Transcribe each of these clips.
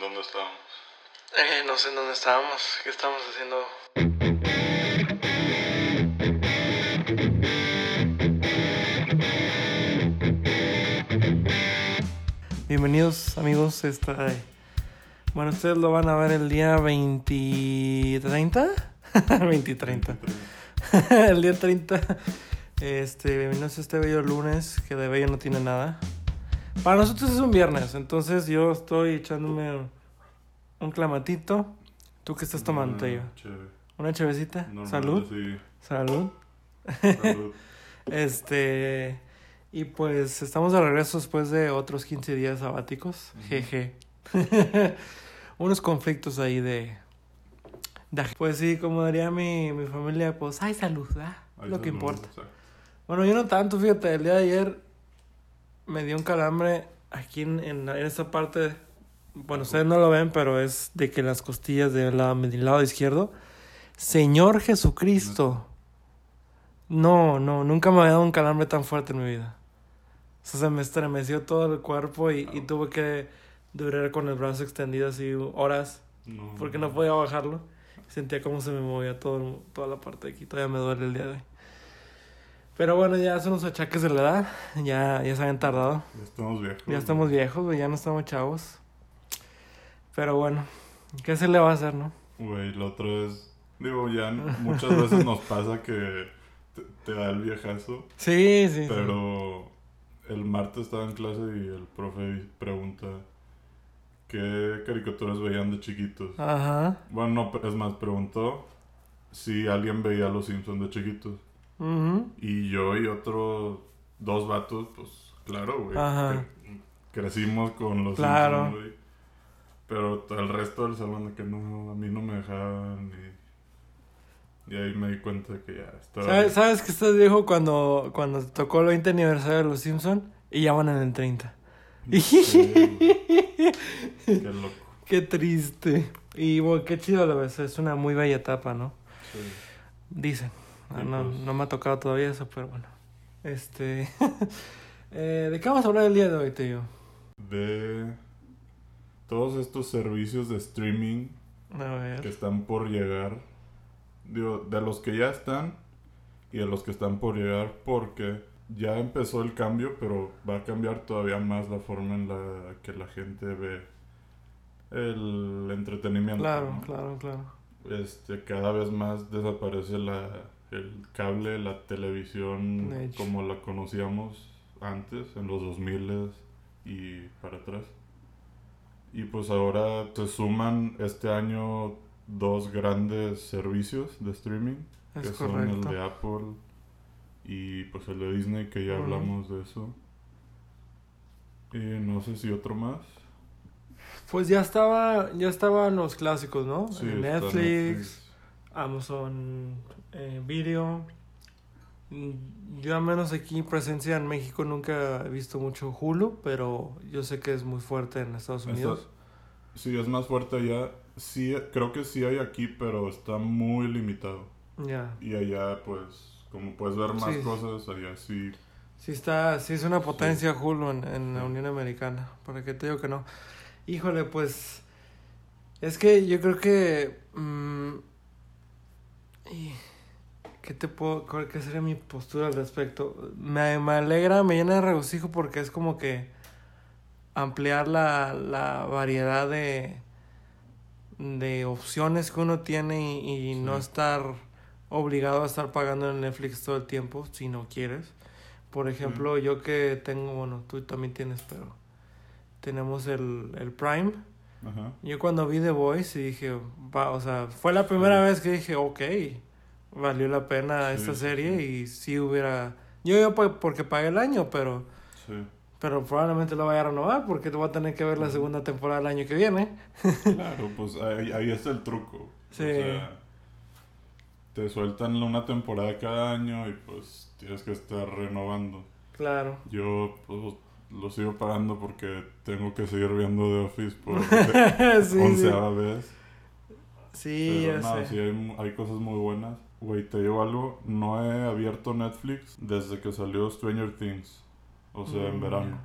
¿Dónde estábamos? Eh, no sé en dónde estábamos. ¿Qué estábamos haciendo? Bienvenidos amigos. Esta, bueno, ustedes lo van a ver el día 20... 30? 20 30. el día 30. Este, bienvenidos a este bello lunes, que de bello no tiene nada. Para nosotros es un viernes, entonces yo estoy echándome un clamatito. ¿Tú qué estás tomando, Tello? Chévere. ¿Una chevecita? Salud. Sí. Salud. Salud. Este. Y pues estamos de regreso después de otros 15 días sabáticos. Ujú. Jeje. Unos conflictos ahí de, de- Pues sí, como diría mi, mi familia, pues hay salud, ¿verdad? Ahí Lo que importa. exacto. Bueno, yo no tanto, fíjate, el día de ayer me dio un calambre aquí en, en, en esta parte. Bueno, ustedes no lo ven, pero es de que las costillas del lado, del lado izquierdo. Señor Jesucristo. No, no, nunca me había dado un calambre tan fuerte en mi vida. O sea, se me estremeció todo el cuerpo y, y tuve que durar con el brazo extendido así horas No, porque no podía bajarlo. Sentía como se me movía todo, toda la parte de aquí. Todavía me duele el día de hoy. Pero bueno, ya son los achaques de la edad. Ya, ya se habían tardado. Ya estamos viejos. Ya estamos viejos, güey, ya no estamos chavos. Pero bueno, ¿qué se le va a hacer, no? Güey, la otra vez. Digo, ya muchas veces nos pasa que te, te da el viejazo. Sí, sí. sí. Pero el martes estaba en clase y el profe pregunta qué caricaturas veían de chiquitos. Ajá. Bueno, no, es más, preguntó si alguien veía a los Simpsons de chiquitos. Y yo y otros dos vatos, pues claro, güey. Ajá. cre- Crecimos con los Claro. Simpsons, güey. Pero el resto del salón de que no, a mí no me dejaban. Y, y ahí me di cuenta de que ya estaba. ¿Sabes, ¿Sabes que estás viejo cuando, cuando tocó el 20 aniversario de los Simpson y ya van en el 30? Sí, güey. Qué loco. Qué triste. Y bueno, qué chido a la vez. Es una muy bella etapa, ¿no? Sí. Dicen. Ah, no, pues. no me ha tocado todavía eso, pero bueno. Este. eh, ¿De qué vamos a hablar el día de hoy, tío? De todos estos servicios de streaming A que están por llegar. Digo, de los que ya están y de los que están por llegar porque ya empezó el cambio, pero va a cambiar todavía más la forma en la que la gente ve el entretenimiento. Claro, ¿no? claro, claro. Este, cada vez más desaparece la, el cable, la televisión como la conocíamos antes, en los 2000 y para atrás. Y pues ahora se suman este año dos grandes servicios de streaming, Es que son el de Apple y pues el de Disney, que ya hablamos de eso. Y no sé si otro más. Pues ya estaba, ya estaban los clásicos, ¿no? Sí, Eh, Netflix, Amazon eh, Video. Yo al menos aquí presencia en México nunca he visto mucho Hulu, pero yo sé que es muy fuerte en Estados Unidos. Sí, es más fuerte allá. Sí, creo que sí hay aquí, pero está muy limitado. Ya. Y allá, pues, como puedes ver más Sí. cosas, allá sí. Sí está, sí es una potencia Hulu en, en la Unión Americana. ¿Para qué te digo que no? Híjole, pues es que yo creo que mm, ¿qué te puedo cuál qué sería mi postura al respecto? Me, me alegra, me llena de regocijo porque es como que ampliar la, la variedad de de opciones que uno tiene y, y Sí. no estar obligado a estar pagando en Netflix todo el tiempo si no quieres. Por ejemplo, yo que tengo, bueno, tú también tienes, pero tenemos el, el Prime. Ajá. Yo cuando vi The Voice y dije, va, o sea, fue la primera vez que dije, ok, valió la pena Sí, esta sí, serie sí. y si hubiera... Yo yo porque pagué el año, pero, Sí. pero probablemente lo vaya a renovar porque voy a tener que ver la segunda temporada el año que viene. Claro, pues ahí, ahí está el truco. Sí. O sea, te sueltan una temporada cada año y pues tienes que estar renovando. Claro. Yo, pues, lo sigo pagando porque tengo que seguir viendo The Office por sí, sí. onceava vez. Sí, Pero ya no, sé. sí hay, hay cosas muy buenas. Güey, te digo algo, no he abierto Netflix desde que salió Stranger Things. O sea, en Mm, verano.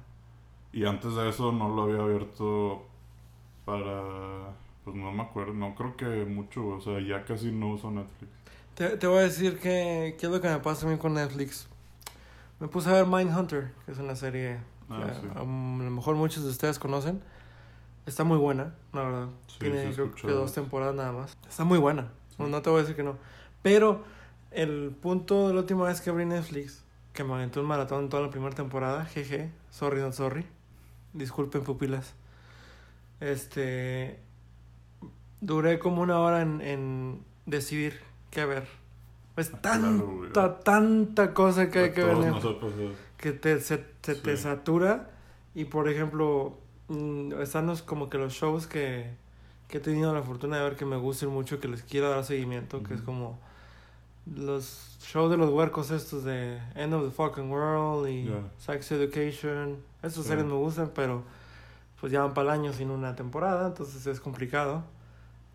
Y antes de eso no lo había abierto Para... Pues no me acuerdo, no creo que mucho, o sea, ya casi no uso Netflix. Te, te voy a decir que, qué es lo que me pasa a mí con Netflix. Me puse a ver Mindhunter, que es una serie Ah, que sí. a, a lo mejor muchos de ustedes conocen. Está muy buena, la verdad. Sí, Tiene creo que dos temporadas nada más. Está muy buena. Sí. No, no te voy a decir que no. Pero el punto de la última vez que abrí Netflix, que me aventó un maratón toda la primera temporada, jeje, sorry not sorry. Disculpen pupilas. Este duré como una hora en, en decidir qué ver. Es Ah, tanta, claro, tanta cosa que hay que ver. todos que te, se, se te satura y por ejemplo mm, están los, como que los shows que, que he tenido la fortuna de ver que me gustan mucho que les quiero dar seguimiento que es como los shows de los huercos estos de End of the Fucking World y. Sex Education esas Sí. series me gustan pero pues ya van para el año sin una temporada entonces es complicado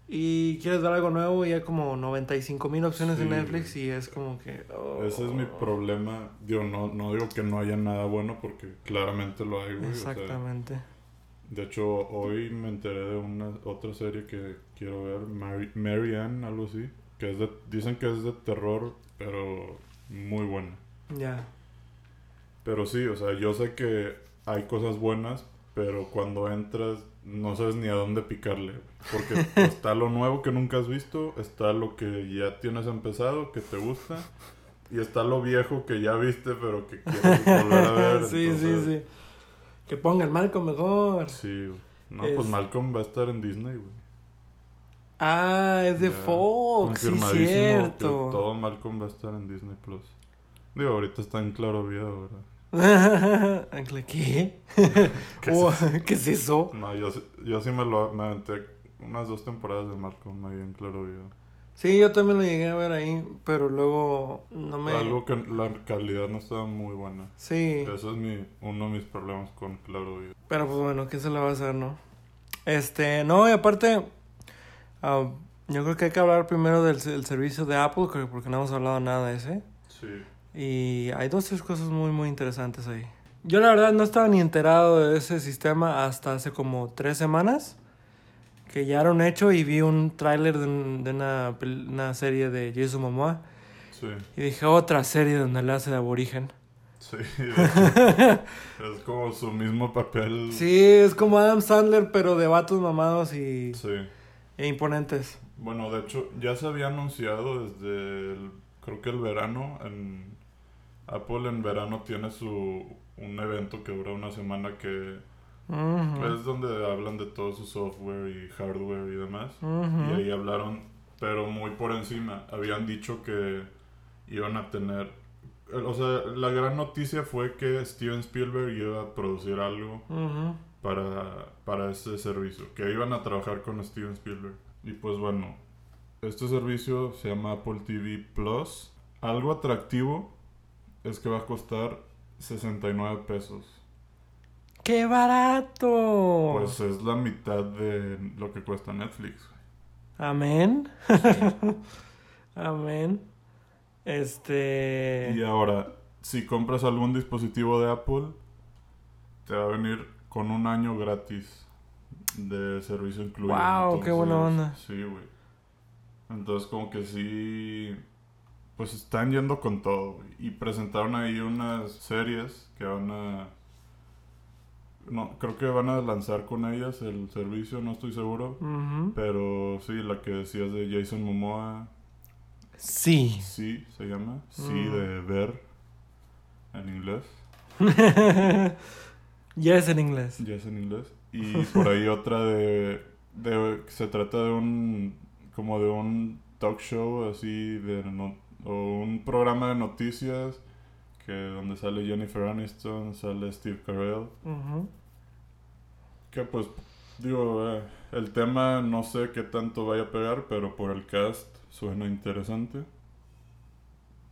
y quieres ver algo nuevo y hay como 95 mil opciones en Sí, Netflix güey. y es como que oh. Ese es mi problema. Digo, no, no digo que no haya nada bueno porque claramente lo hay, güey. o sea, exactamente de hecho, hoy me enteré de una otra serie que quiero ver, Mary, Mary Ann, algo así. Que es de, dicen que es de terror, pero muy buena. ya Pero sí, o sea, yo sé que hay cosas buenas, pero cuando entras no sabes ni a dónde picarle. Porque está lo nuevo que nunca has visto, está lo que ya tienes empezado, que te gusta, y está lo viejo que ya viste, pero que quieres volver a ver. sí, entonces, sí, sí. Que pongan Malcolm mejor. Sí. No, Es- pues Malcolm va a estar en Disney, güey. Ah, es de Ya, Fox, sí, confirmadísimo que cierto. todo Malcolm va a estar en Disney Plus. Digo, ahorita está en claro video, ¿verdad? Ancla, ¿Qué? ¿Qué Oh, es ¿Qué es eso? No, yo, sí- yo sí me lo me aventé unas dos temporadas de Malcolm ahí en claro video. Sí, yo también lo llegué a ver ahí, pero luego no me... Algo que la calidad no estaba muy buena. Sí, Eso es mi, uno de mis problemas con claro video. pero pues bueno, ¿qué se le va a hacer, no? Este, no, y aparte, ah, yo creo que hay que hablar primero del, del servicio de Apple, porque no hemos hablado nada de ese. Sí. Y hay dos, tres cosas muy, muy interesantes ahí. Yo la verdad no estaba ni enterado de ese sistema hasta hace como tres semanas. Que ya era un hecho y vi un tráiler de, un- de una, una serie de Jason Momoa. Sí. Y dije, otra serie donde le hace de aborigen. Sí. es como su mismo papel. Sí, es como Adam Sandler, pero de vatos mamados y, Sí. e imponentes. Bueno, de hecho, ya se había anunciado desde el, creo que el verano. En Apple en verano tiene su un evento que dura una semana que es donde hablan de todo su software y hardware y demás. Y ahí hablaron, pero muy por encima. Habían dicho que iban a tener... O sea, la gran noticia fue que Steven Spielberg iba a producir algo para, para ese servicio, que iban a trabajar con Steven Spielberg. Y pues bueno, este servicio se llama Apple TV Plus. Algo atractivo es que va a costar 69 pesos. ¡Qué barato! Pues es la mitad de lo que cuesta Netflix. Amén. Amén. Este. Y ahora, si compras algún dispositivo de Apple, te va a venir con un año gratis de servicio incluido. Guau, qué buena onda. Sí, güey. Entonces, como que sí. Pues están yendo con todo. Y presentaron ahí unas series que van a. No, creo que van a lanzar con ellas el servicio, no estoy seguro. Pero sí, la que decías de Jason Momoa, Sí. Sí, se llama. Sí, Mm. de ver en inglés. ya es en inglés. Ya es en inglés. Y por ahí otra de, de. Se trata de un. Como de un talk show así. de no- O un programa de noticias. Que donde sale Jennifer Aniston, sale Steve Carell. Ujú. Que pues. Digo, eh, el tema no sé qué tanto vaya a pegar, pero por el cast suena interesante.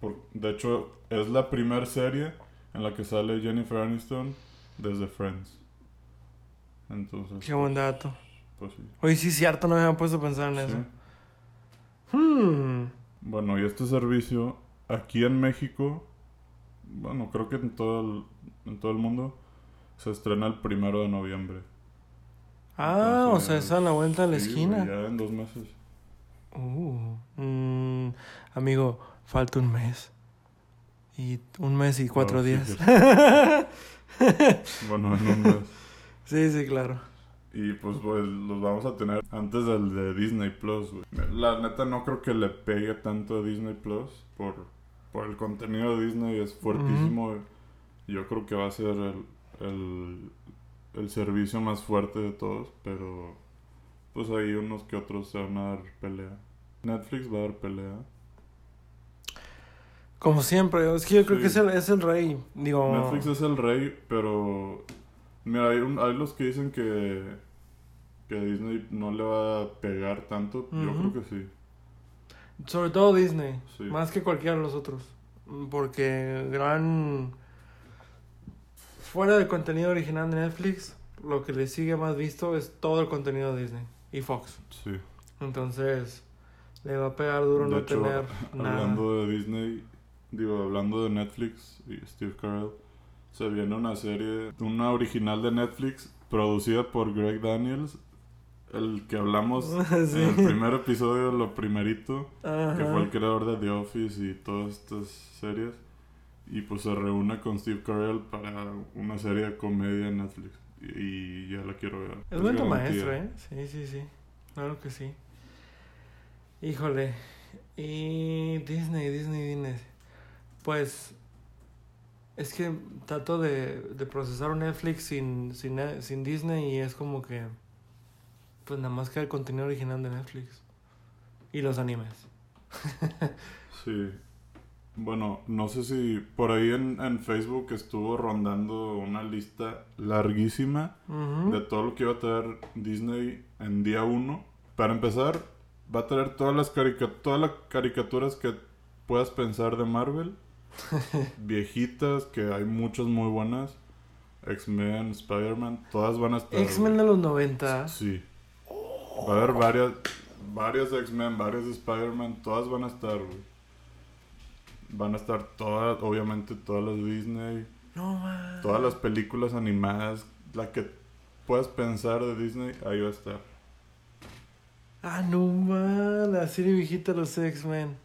Por- de hecho, es la primera serie en la que sale Jennifer Aniston desde Friends. Entonces, Qué buen dato. pues sí. Oye, sí, cierto, no me había puesto a pensar en eso. Hmm. Bueno, y este servicio aquí en México, bueno, creo que en todo el, en todo el mundo, se estrena el primero de noviembre. Ah, o sea, es a la vuelta de la sí, esquina. ya en dos meses. Uh, mm, amigo, falta un mes. Y un mes y cuatro sí, días. Bueno, en un mes. sí, sí, claro. Y pues, pues los vamos a tener antes del de Disney Plus, güey. La neta no creo que le pegue tanto a Disney Plus por, por el contenido de Disney, es fuertísimo. Yo creo que va a ser el, el, el servicio más fuerte de todos, pero pues hay unos que otros se van a dar pelea. Netflix va a dar pelea. Como siempre, es que yo creo que es el, es el rey. Digo, Netflix es el rey, pero mira, hay, un- hay los que dicen que, que Disney no le va a pegar tanto. Yo creo que sí. sobre todo Disney, Sí. más que cualquiera de los otros. Porque gran... Fuera del contenido original de Netflix, lo que le sigue más visto es todo el contenido de Disney y Fox. Sí. Entonces, le va a pegar duro De no hecho, tener nada. Hablando de Disney, digo, hablando de Netflix y Steve Carell, se viene una serie, una original de Netflix producida por Greg Daniels, el que hablamos Sí. en el primer episodio, lo primerito, que fue el creador de The Office y todas estas series. Y pues se reúne con Steve Carell para una serie de comedia en Netflix. Y, y ya la quiero ver. Es buen garantía. maestro, ¿eh? Sí, sí, sí. Claro que sí. Híjole. Y Disney, Disney, Disney. Pues es que trato de, de procesar un Netflix sin, sin, sin Disney y es como que pues nada más queda el contenido original de Netflix. Y los animes. Sí. Bueno, no sé si por ahí en, en Facebook estuvo rondando una lista larguísima de todo lo que iba a traer Disney en día 1. Para empezar, va a traer todas las, carica- todas las caricaturas que puedas pensar de Marvel. Viejitas, que hay muchas muy buenas. X-Men, Spider-Man, todas van a estar. X-Men de los 90. Sí. Va a haber varias, de X-Men, varias de Spider-Man, todas van a estar, güey. Van a estar todas, obviamente todas las de Disney, No man. todas las películas animadas, la que puedas pensar de Disney, ahí va a estar. Ah, no man, la serie viejita de los X-Men.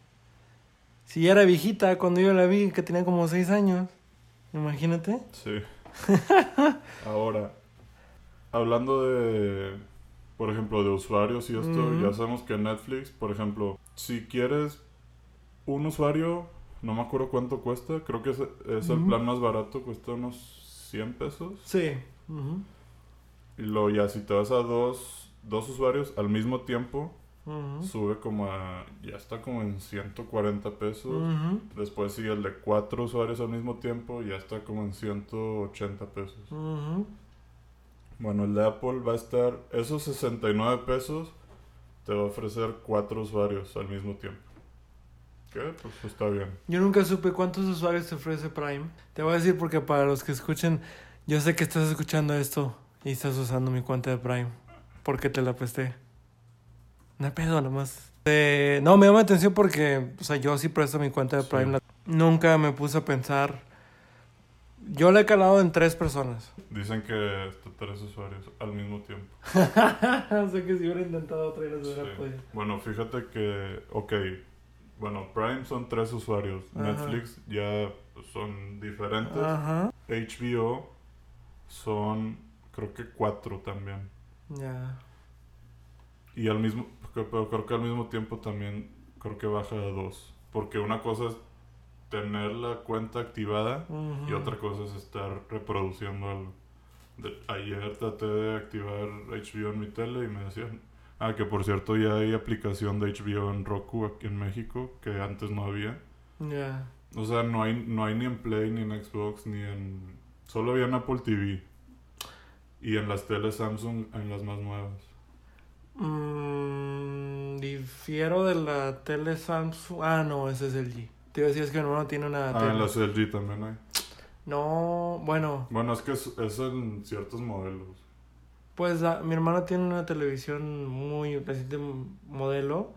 Si ya era viejita cuando yo la vi, que tenía como 6 años. Imagínate. Sí. Ahora, hablando de, por ejemplo, de usuarios y esto, ya sabemos que Netflix, por ejemplo, si quieres un usuario, no me acuerdo cuánto cuesta, creo que es, es el plan más barato, cuesta unos 100 pesos. Sí. Y luego ya si te vas a dos, dos usuarios al mismo tiempo, sube como a, ya está como en 140 pesos. Después sigue el de cuatro usuarios al mismo tiempo, ya está como en 180 pesos. Bueno, el de Apple va a estar, esos 69 pesos te va a ofrecer cuatro usuarios al mismo tiempo. ¿Qué? Pues está bien. Yo nunca supe cuántos usuarios te ofrece Prime. Te voy a decir porque para los que escuchen, yo sé que estás escuchando esto y estás usando mi cuenta de Prime. Porque te la presté. No pedo, nomás. Eh, no, me llama la atención porque, o sea, yo sí presto mi cuenta de. Prime. Nunca me puse a pensar. Yo la he calado en tres personas. Dicen que está tres usuarios al mismo tiempo. o sea que si hubiera intentado otra vez, Sí. hubiera podido. Bueno, fíjate que, ok, bueno, Prime son tres usuarios. Ajá. Netflix ya son diferentes. Ajá. HBO son, creo que cuatro también. Ya. Y al mismo, pero creo que al mismo tiempo también creo que baja a dos. Porque una cosa es tener la cuenta activada y otra cosa es estar reproduciendo algo. De- ayer traté de activar HBO en mi tele y me decían, ah, que por cierto ya hay aplicación de HBO en Roku aquí en México que antes no había. Ya. O sea, no hay, no hay ni en Play, ni en Xbox, ni en... Solo había en Apple TV. Y en las teles Samsung, en las más nuevas. Mm, difiero de la tele Samsung. Ah, no, ese es el G. Te iba a decir es que mi hermano tiene una Ah, tele. en las LG también hay. No, bueno, Bueno, es que es, es en ciertos modelos. pues la- mi hermano tiene una televisión muy reciente modelo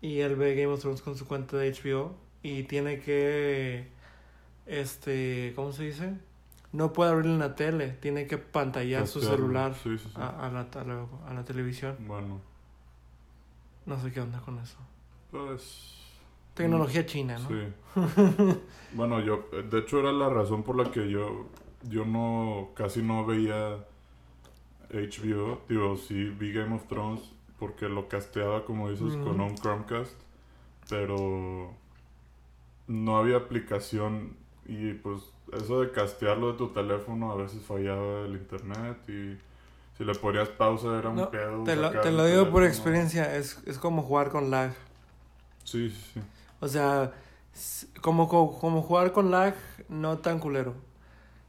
y él ve Game of Thrones con su cuenta de HBO y tiene que, este, ¿cómo se dice? no puede abrir la tele, tiene que pantallar su celular Sí, sí, sí. a, a la, a, la, a la televisión. Bueno, No sé qué onda con eso. pues... Tecnología china, ¿no? Sí. bueno, yo, de hecho era la razón por la que yo, yo no, casi no veía HBO. Digo, sí vi Game of Thrones porque lo casteaba, como dices, con un Chromecast. Pero no había aplicación y pues eso de castearlo de tu teléfono a veces fallaba el internet y si le ponías pausa era un No, pedo. Te lo, te digo por experiencia, es, es como jugar con lag. Sí, sí, sí. O sea, como, como, como jugar con lag, no tan culero.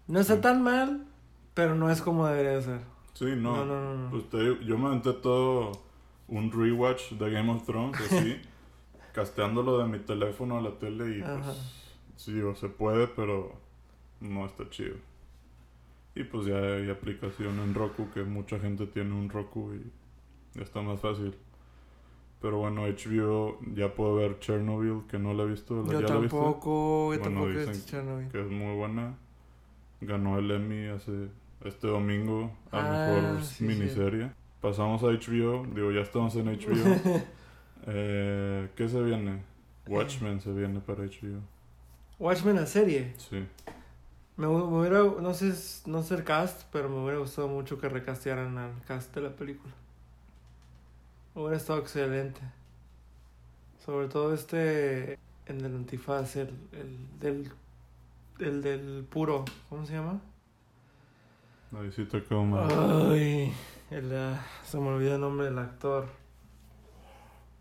No está Sí. tan mal, pero no es como debería de ser. Sí, no. No, no. Pues yo me aventé todo un rewatch de Game of Thrones, así, casteándolo de mi teléfono a la tele y Ajá. pues, sí, digo, se puede, pero no está chido. Y pues ya hay aplicación en Roku, que mucha gente tiene un Roku y ya está más fácil. Pero bueno, HBO ya puedo ver Chernobyl, que no la he visto. ¿la- yo ¿Ya la viste? tampoco, yo Bueno, tampoco dicen Chernobyl. Que es muy buena. Ganó el Emmy hace este domingo a Ah, mejor sí, miniserie. Pasamos a HBO, digo, ya estamos en HBO. eh, ¿Qué se viene? Watchmen se viene para HBO. Watchmen la serie. Sí. Me, hu- me hubiera, no sé, no sé el cast, pero me hubiera gustado mucho que recastearan al cast de la película. Hubiera estado excelente. Sobre todo este, el del antifaz, el, el del, el del puro, ¿cómo se llama? Quedó mal. Ay, el, ah, se me olvidó el nombre del actor.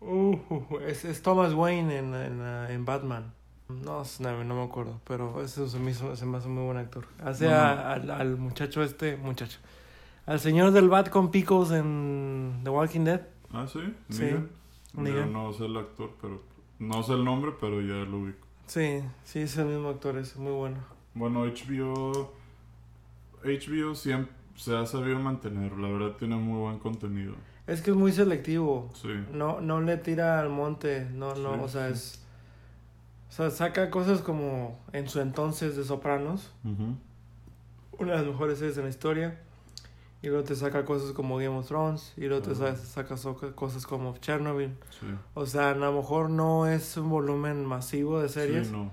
Uh, es, es Thomas Wayne en, en, ah, en Batman. No, no, no me acuerdo, pero eso se me, hizo, se me hace muy buen actor. Hace a- al, al muchacho este, muchacho. Al señor del bat con picos en The Walking Dead. Ah, sí, Sí, no sé el actor, pero no sé el nombre, pero ya lo ubico. Sí, sí, es el mismo actor, es muy bueno. Bueno, HBO. HBO siempre se ha sabido mantener, la verdad tiene muy buen contenido. Es que es muy selectivo. Sí. No, no le tira al monte, no, no, Sí, o sea, sí. es... O sea, saca cosas como en su entonces de Sopranos, una de las mejores series de la historia, y luego te saca cosas como Game of Thrones, y luego te saca cosas como Chernobyl. Sí. O sea, a lo mejor no es un volumen masivo de series, Sí, no.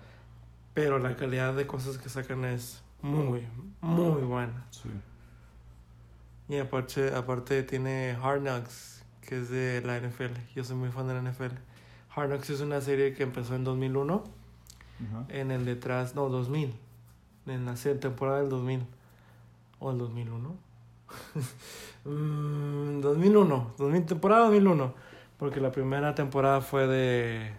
pero la calidad de cosas que sacan es muy, muy buena. Sí. Y aparte, aparte tiene Hard Knocks, que es de la NFL. Yo soy muy fan de la NFL. Hard Knocks es una serie que empezó en 2001, Ajá. en el detrás, no, 2000, en la temporada del 2000. ¿O el 2001? Mm, 2001, 2000, temporada 2001. Porque la primera temporada fue de,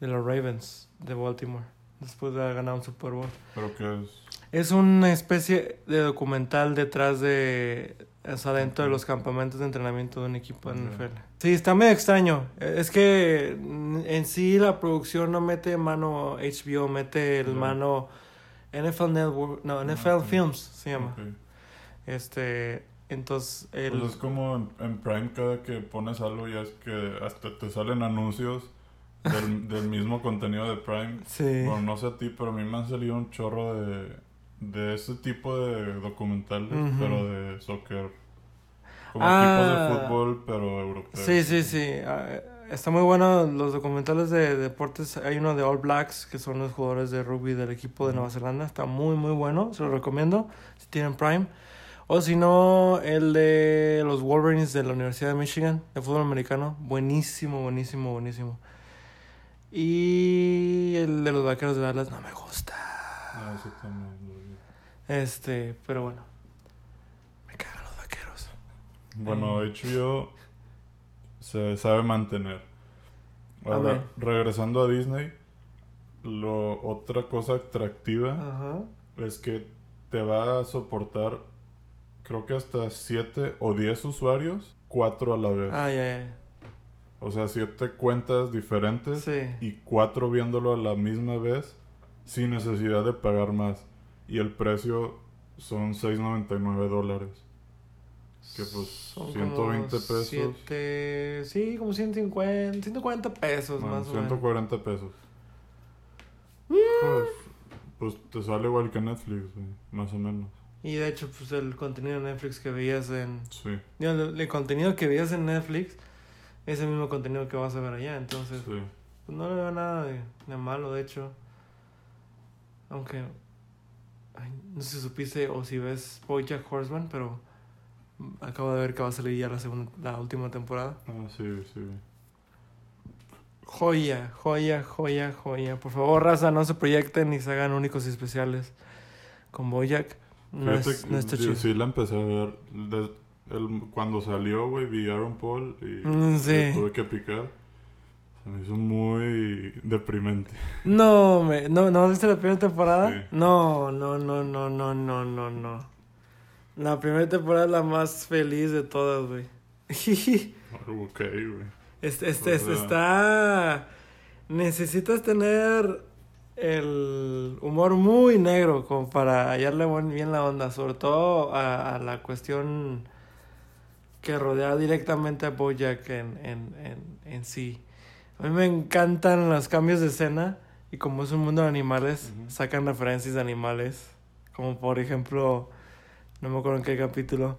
de los Ravens de Baltimore, después de haber ganado un Super Bowl. Pero que es. Es una especie de documental detrás de... O sea, dentro de los campamentos de entrenamiento de un equipo de. NFL. Sí, está medio extraño. Es que mm, en sí la producción no mete mano HBO, mete el mano NFL Network, no, NFL. Films se llama. Este, entonces el... Pues es como en, en Prime cada que pones algo ya es que hasta te salen anuncios del, del mismo contenido de Prime. sí. Bueno, no sé a ti, pero a mí me han salido un chorro de, de ese tipo de documentales, Ujú. pero de soccer. Como Ah. equipos de fútbol, pero europeos. Sí, sí, sí. Ah, Está muy bueno los documentales de deportes. Hay uno de All Blacks, que son los jugadores de rugby del equipo de Nueva Zelanda. Está muy, muy bueno. Se lo recomiendo si tienen Prime. O si no, el de los Wolverines de la Universidad de Michigan, de fútbol americano. Buenísimo, buenísimo, buenísimo. Y el de los Vaqueros de Dallas no me gusta. Ah, ese. Este, pero bueno. Me cagan los Vaqueros. Bueno, HBO se sabe mantener. Ahora, regresando a Disney, lo, otra cosa atractiva es que te va a soportar, creo que hasta 7 o 10 usuarios, 4 a la vez. Ay, ay, ay. O sea, 7 cuentas diferentes Sí. y 4 viéndolo a la misma vez sin necesidad de pagar más. Y el precio son 6.99 dólares. Que pues Son 120 como pesos. siete- sí, como 150, 140 pesos Bueno, más o menos. 140 pesos. Mm. Pues, Pues te sale igual que Netflix, güey, más o menos. Y de hecho, pues el contenido de Netflix que veías en... Sí, digo, el, el contenido que veías en Netflix es el mismo contenido que vas a ver allá. Entonces, sí. pues no le veo nada de, de malo, de hecho. Aunque... ay, no sé si supiste o si ves Bojack Horseman, pero... Acabo de ver que va a salir ya la, segunda, la última temporada. Ah, sí, sí. Joya, joya, joya, joya. Por favor, raza, no se proyecten ni se hagan únicos y especiales con Bojack. No, Fíjate es, no está yo chido. sí la empecé a ver. el- cuando salió, güey, vi Aaron Paul y Mm, sí. tuve que picar. Se me hizo muy deprimente. No, me, no, ¿no viste la primera temporada? Sí. No, no, no, no, no, no, no, no. La primera temporada es la más feliz de todas, güey. ok, güey. Este, este, O sea- está... Necesitas tener el humor muy negro como para hallarle bien la onda, sobre todo a, a la cuestión que rodea directamente a Bojack en, en, en, en sí. A mí me encantan los cambios de escena y como es un mundo de animales, sacan referencias de animales, como por ejemplo, no me acuerdo en qué capítulo,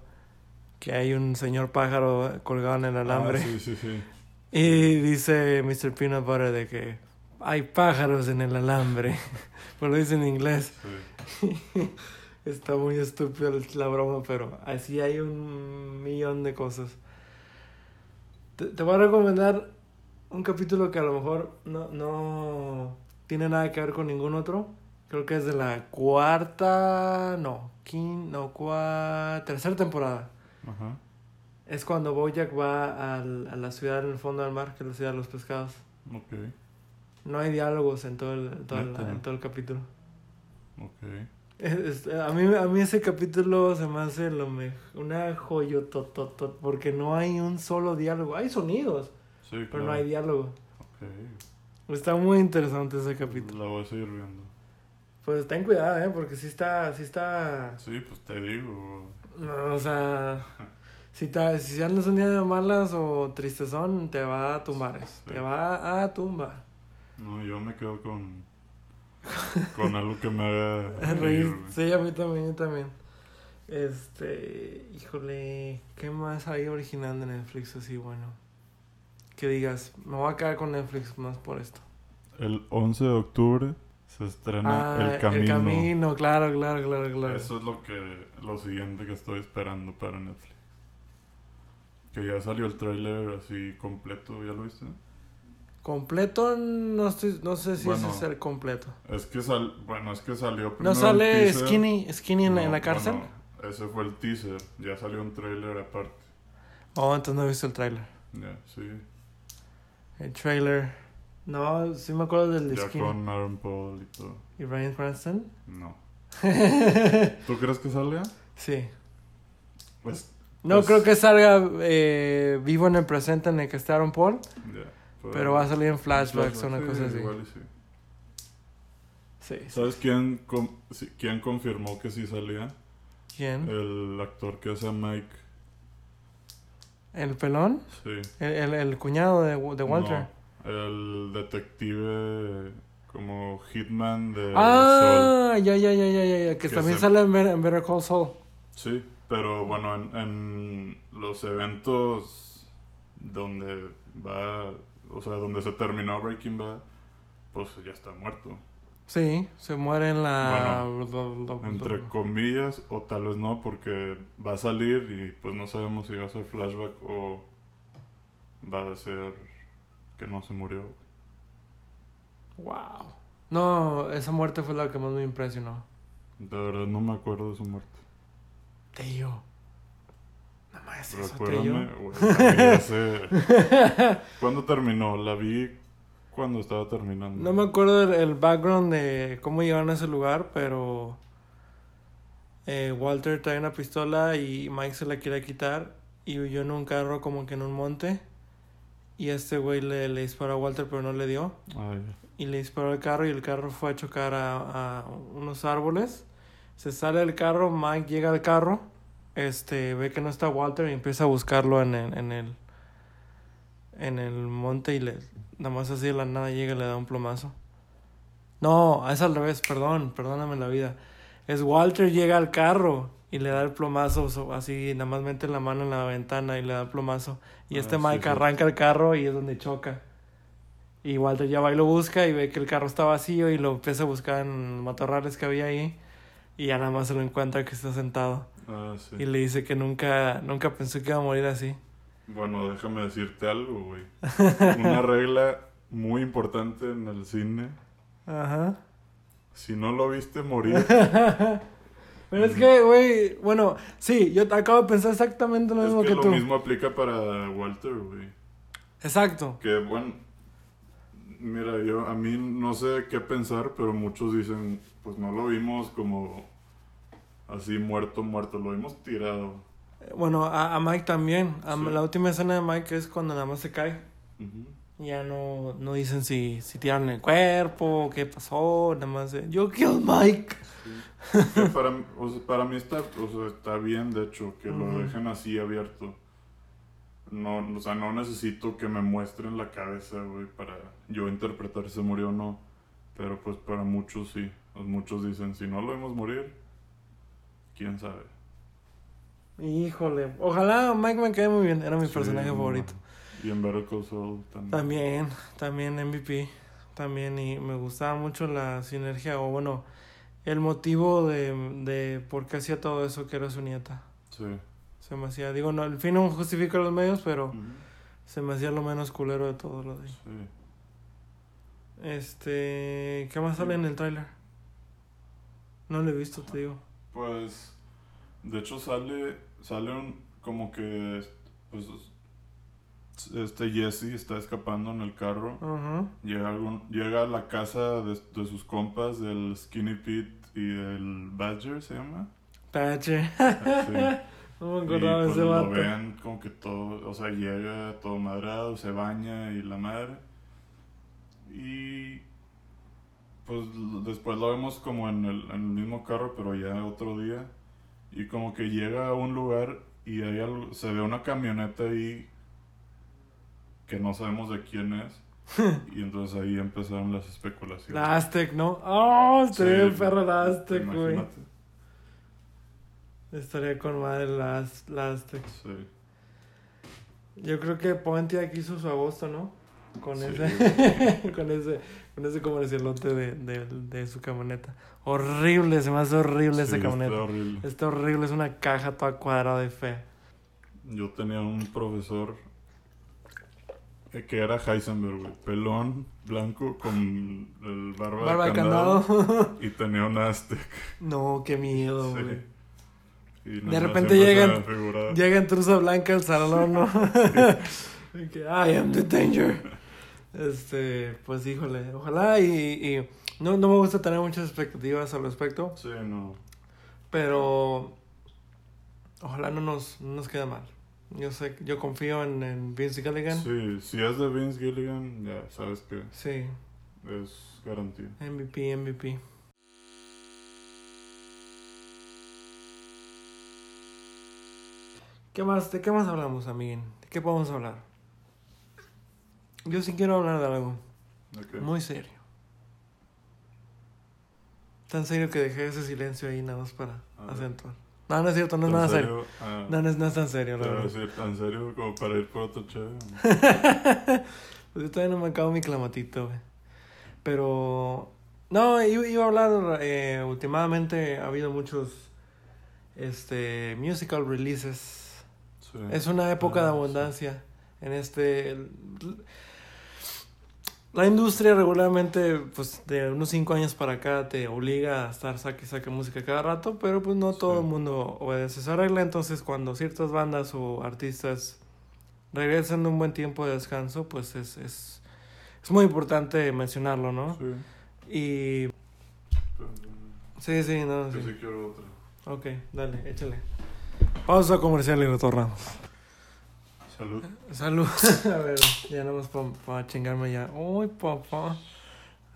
que hay un señor pájaro colgado en el alambre. Ah, sí, sí, sí. Y dice Mr. Peanut Butter de que hay pájaros en el alambre. Pues lo dice en inglés. sí. Está muy estúpido la broma, pero así hay un millón de cosas. Te, te voy a recomendar un capítulo que a lo mejor no, no tiene nada que ver con ningún otro. Creo que es de la cuarta, no, quinta, no, cuarta, tercera temporada. Ajá. Es cuando Bojack va al- a la ciudad en el fondo del mar, que es la ciudad de los pescados. Ok, No hay diálogos en todo el, todo el, en todo el capítulo. ok. Es- es- a, mí, a mí ese capítulo se me hace lo mejor, una joyotototot, porque no hay un solo diálogo. Hay sonidos, Sí, pero claro. no hay diálogo. Ok. Está muy interesante ese capítulo. La voy a seguir viendo. Pues ten cuidado, ¿eh? Porque sí está, sí está... Sí, pues te digo. no, o sea, si, ta- si andas un día de malas o tristezón, te va a tumbar. Te va a tumbar. No, yo me quedo con. con algo que me haga Reír. Sí, a mí también, yo también. Este, híjole, ¿qué más hay original de Netflix así bueno? Que digas, me voy a quedar con Netflix más por esto. El 11 de octubre se estrena Ah, El Camino. El Camino, claro, claro, claro, claro. Eso es lo que lo siguiente que estoy esperando para Netflix. Que ya salió el tráiler así completo, ¿ya lo viste? Completo, no estoy, no sé si Bueno. ese es el completo. Es que sal, bueno, es que salió ¿No primero el sale. Skinny, Skinny en, la- en No, la cárcel? bueno, ese fue el teaser, ya salió un tráiler aparte. Oh, entonces no he visto el tráiler. Ya, sí. El trailer. No, sí me acuerdo del de Ya Skinny. con Aaron Paul y todo. ¿Y Ryan Cranston? No. ¿Tú crees que salga? Sí. Pues No Pues- creo que salga eh, vivo en el presente en el que está Aaron Paul, ya. Pero va a salir en flashbacks o una cosa así. Igual y sí. Sí, sí. ¿Sabes quién, com- quién confirmó que sí salía? ¿Quién? El actor que hace a Mike. ¿El pelón? Sí. ¿El, el, el cuñado de, de Walter? No, el detective como Hitman de ah, ya, ya, ya, ya, ya, ya, que Que también se- sale en Better, en Better Call Saul. Sí, pero bueno, en, en los eventos donde va, o sea, donde se terminó Breaking Bad, pues ya está muerto. Sí, se muere en la... Entre comillas, o tal vez no, porque va a salir y pues no sabemos si va a ser flashback o va a ser que no se murió. Wow. No, esa muerte fue la que más me impresionó. De verdad no me acuerdo de su muerte. Tío. No más tío. Recuérdame, güey, ¿Cuándo terminó? La vi cuando estaba terminando. No me acuerdo el, el background de cómo llegaron a ese lugar, pero eh, Walter trae una pistola y Mike se la quiere quitar y huyó en un carro como que en un monte y este güey le, le disparó a Walter pero no le dio Ay, y le disparó al carro y el carro fue a chocar a, a unos árboles. Se sale del carro, Mike llega al carro, este ve que no está Walter y empieza a buscarlo en el, en el, en el monte y le, nada más así de la nada llega y le da un plomazo. No, es al revés, perdón, perdóname la vida. Es Walter llega al carro y le da el plomazo, así, nada más mete la mano en la ventana y le da el plomazo. Y Ah, este Mike sí. arranca el carro y es donde choca. Y Walter ya va y lo busca y ve que el carro está vacío y lo empieza a buscar en matorrales que había ahí. Y ya nada más se lo encuentra que está sentado. Ah, sí. Y le dice que nunca, nunca pensó que iba a morir así. Bueno, déjame decirte algo, güey. Una regla muy importante en el cine. Ajá. Si no lo viste morir, Pero es que, güey, bueno, sí, yo acabo de pensar exactamente lo es mismo que que, lo tú. mismo aplica para Walter, güey. Exacto. Que bueno, mira, yo a mí no sé qué pensar, pero muchos dicen, pues no lo vimos como así muerto, muerto, lo vimos tirado. Bueno, a, a Mike también. A- Sí. La última escena de Mike es cuando nada más se cae. Ya no, no dicen si, si tiraron el cuerpo, qué pasó, nada más yo kill Mike. Para, o sea, para mí está, o sea, está bien, de hecho, que lo dejen así abierto. No, o sea, no necesito que me muestren la cabeza, güey, para yo interpretar si murió o no. Pero pues para muchos sí. Pues, Muchos dicen, si no lo vemos morir, quién sabe. Híjole, ojalá Mike me cae muy bien, era mi Sí, personaje no, favorito. Y en Better Call Saul también. También, también MVP, también, y me gustaba mucho la sinergia, o bueno, el motivo de, de por qué hacía todo eso, que era su nieta. Sí. Se me hacía, digo, no, el fin no justifica los medios, pero se me hacía lo menos culero de todo lo de. Sí. Este, ¿qué más sale en el tráiler? No lo he visto, te digo. Pues, de hecho sale, sale un, como que, pues, este Jesse está escapando en el carro. Llega, algún, llega a la casa de, de sus compas, del Skinny Pete y del Badger, ¿se llama? Tache. Sí. No me acordaba de pues ese lo vato. ven como que todo, o sea, llega todo madrado, se baña y la madre. Y pues después lo vemos como en el, en el mismo carro, pero ya otro día. Y como que llega a un lugar y algo- se ve una camioneta ahí que no sabemos de quién es. y entonces ahí empezaron las especulaciones. La Aztec, ¿no? Oh, estaría Sí, bien perro la Aztec, güey. Estaría con madre la, Az- la Aztec. Sí. Yo creo que Pontiac hizo su agosto, ¿no? Con Sí. ese, con ese, con ese comercialote de, de, de su camioneta. Horrible, se me hace horrible Sí, esa está camioneta. horrible. Está horrible, es una caja toda cuadrada y fea. Yo tenía un profesor eh, que era Heisenberg, güey. Pelón, blanco, con el barba, Barba de de candado. candado. Y tenía un Aztec. no, qué miedo, Sí. güey. Y De repente llegan- me figuraba. Llega en truza blanca al salón, ¿no? I am the danger. Este, pues híjole, ojalá y, y no, no me gusta tener muchas expectativas al respecto, Sí, no. pero ojalá no nos, no nos quede mal. Yo sé, yo confío en, en Vince Gilligan. Sí, si es de Vince Gilligan, ya sabes que Sí, es garantía. MVP, MVP. ¿Qué más? ¿De qué más hablamos, amiguín? ¿De qué podemos hablar? Yo sí quiero hablar de algo muy serio. Tan serio que dejé ese silencio ahí nada más para acentuar. No, no es cierto, no es ¿Tan nada serio. Ah, No, no es, no es tan serio, la verdad. decir, ¿Tan serio como para ir por otro chévere? Pues yo todavía no me acabo mi clamatito, güey. Pero. No, iba, iba a hablar. Eh, últimamente ha habido muchos. Este. Musical releases. Sí. Es una época Ah, de sí. abundancia. En este. el- la industria regularmente, pues de unos 5 años para acá, te obliga a estar saque y saque música cada rato, pero pues no todo Sí. el mundo obedece esa regla. Entonces, cuando ciertas bandas o artistas regresan de un buen tiempo de descanso, pues es, es, es muy importante mencionarlo, ¿no? Sí. Y. Pero, Sí, sí, no, Yo sí. sí quiero otra. Ok, dale, échale. Pausa comercial y retornamos. Salud. Salud. A ver, ya nada más para chingarme ya. Uy, papá.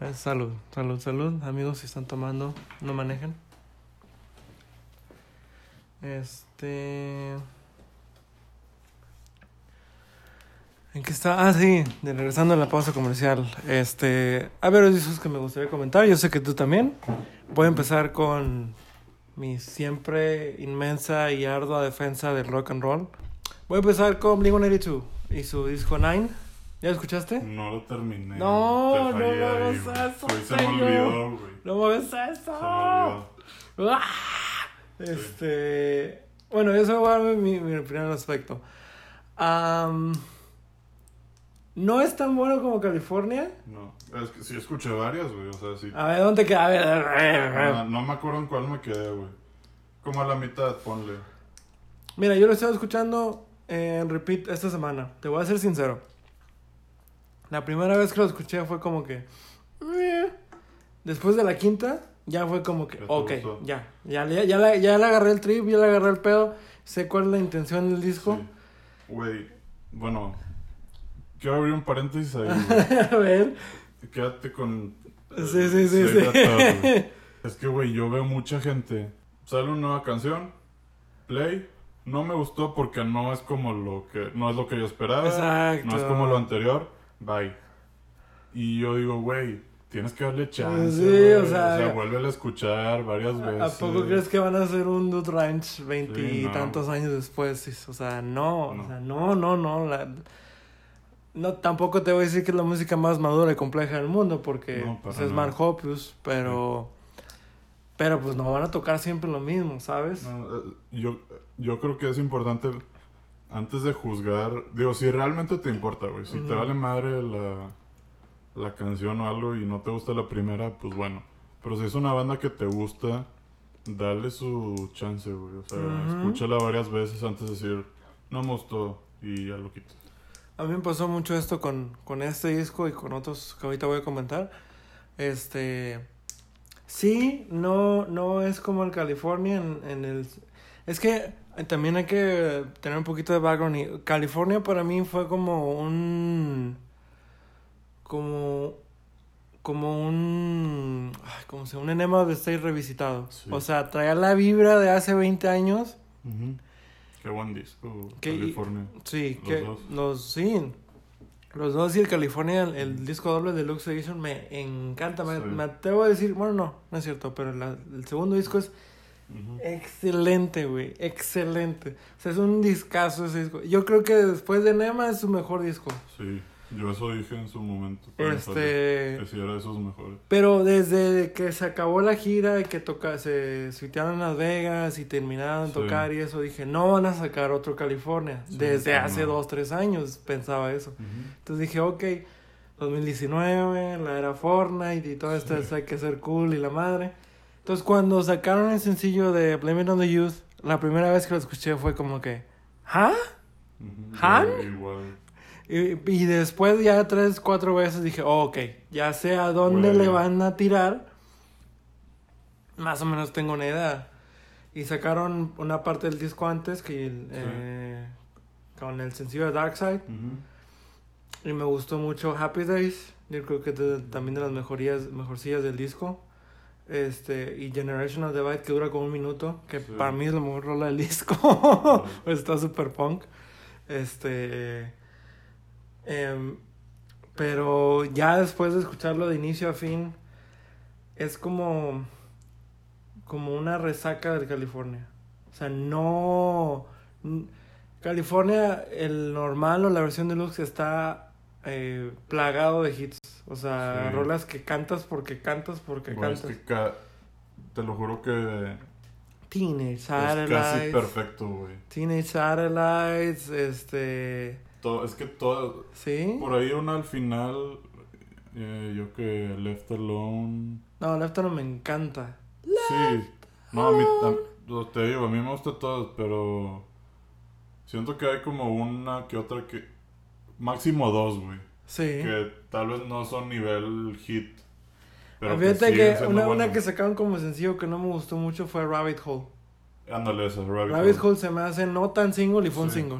Eh, salud, salud, salud. Amigos, si están tomando, no manejen. Este. ¿En qué está? Ah, sí, de regresando a la pausa comercial. Este, a ver, discos que me gustaría comentar. Yo sé que tú también. Voy a empezar con mi siempre inmensa y ardua defensa del rock and roll. Voy a empezar con Blink-182 y su disco Nine. ¿Ya lo escuchaste? No lo terminé. No, no me hagas eso, Se me olvidó, güey. No me ves eso. Se me olvidó. Este. Bueno, eso va a mi, mi opinión al respecto. Am, no es tan bueno como California. No, es que sí escuché varias, güey. O sea, sí. A ver, ¿dónde queda? A ver. No, no me acuerdo en cuál me quedé, güey. Como a la mitad, ponle. Mira, yo lo estaba escuchando en repeat esta semana. Te voy a ser sincero. La primera vez que lo escuché fue como que. "Eh". Después de la quinta, ya fue como que. Ok, gustó. ya. Ya, ya, ya le agarré el trip, ya le agarré el pedo. Sé cuál es la intención del disco. Sí. Güey, bueno. Quiero abrir un paréntesis ahí, a ver. Quédate con. eh, Sí, sí, sí, Save sí. Es que, güey, yo veo mucha gente. Sale una nueva canción, play. No me gustó porque no es como lo que. No es lo que yo esperaba. Exacto. No es como lo anterior. Bye. Y yo digo, güey, tienes que darle chance. Sí, güey. o sea, vuélvele a escuchar varias veces. ¿A poco crees que van a hacer un Dude Ranch veintitantos Sí, no. años después? O sea, no, No. o sea, no, no, no. la- No, tampoco te voy a decir que es la música más madura y compleja del mundo, porque No, pues, es. Mark Hoppus, pero... Pero pues no van a tocar siempre lo mismo, ¿sabes? No, eh, yo, yo creo que es importante antes de juzgar. Digo, si realmente te importa, güey. Si te vale madre la, la canción o algo y no te gusta la primera, pues bueno. Pero si es una banda que te gusta, dale su chance, güey. O sea, escúchala varias veces antes de decir, no me gustó y ya lo quitas. A mí me pasó mucho esto con, con este disco y con otros que ahorita voy a comentar. Este. Sí, no, no es como el California en, en el. Es que también hay que tener un poquito de background. Y California para mí fue como un. Como. Como un. Ay, como si un enema de State revisitado. Sí. O sea, traía la vibra de hace 20 años. Qué buen disco, California. Sí, Los que dos. los sí. Los dos y el California, el, el disco doble de Lux Edition me encanta. Me, Sí. me atrevo a decir, bueno, no, no es cierto, pero la- el segundo disco es excelente, güey. Excelente. O sea, es un discazo ese disco. Yo creo que después de Nema es su mejor disco. Sí, yo eso dije en su momento. Este. Que sí era de esos mejores. Pero desde que se acabó la gira y que toca, se suitearon en Las Vegas y terminaron de Sí. tocar y eso, dije, no van a sacar otro California. Sí, desde no. hace dos, tres años pensaba eso. Ujú. Entonces dije, ok, 2019, la era Fortnite y todo esto Sí. hay que ser cool y la madre. Entonces cuando sacaron el sencillo de Blame It on the Youth, la primera vez que lo escuché fue como que, ¿ah? ¿Han? Y, y después ya tres, cuatro veces dije, oh, ok, ya sé a dónde le van a tirar. Más o menos tengo una idea. Y sacaron una parte del disco antes que eh, con el sencillo de Dark Side. Ujú. Y me gustó mucho Happy Days. Yo creo que es de- también de las mejorías, mejorcillas del disco. Este, y Generational Divide, que dura como un minuto. Que Sí. para mí es la mejor rola del disco. Está super punk. Este. Em, pero ya después de escucharlo de inicio a fin, es como. Como una resaca del California. O sea, no. California, el normal o la versión deluxe está eh, plagado de hits. O sea, Sí. rolas que cantas porque cantas porque es cantas. que ca- te lo juro que Teenage es casi Satellites. perfecto, güey. Teenage Satellites, este... Todo, es que todo, ¿Sí? por ahí una al final, eh, yo que Left Alone, No, Left no me encanta. sí, no, a mí, a- te digo, a mí me gusta todo, pero siento que hay como una que otra que, máximo dos, güey, Sí. que tal vez no son nivel hit, pero Fíjate que una, una que sacaron como sencillo que no me gustó mucho fue Rabbit Hole. Ándale esa, Rabbit, Rabbit Hole. Hole se me hace no tan single y fue un single.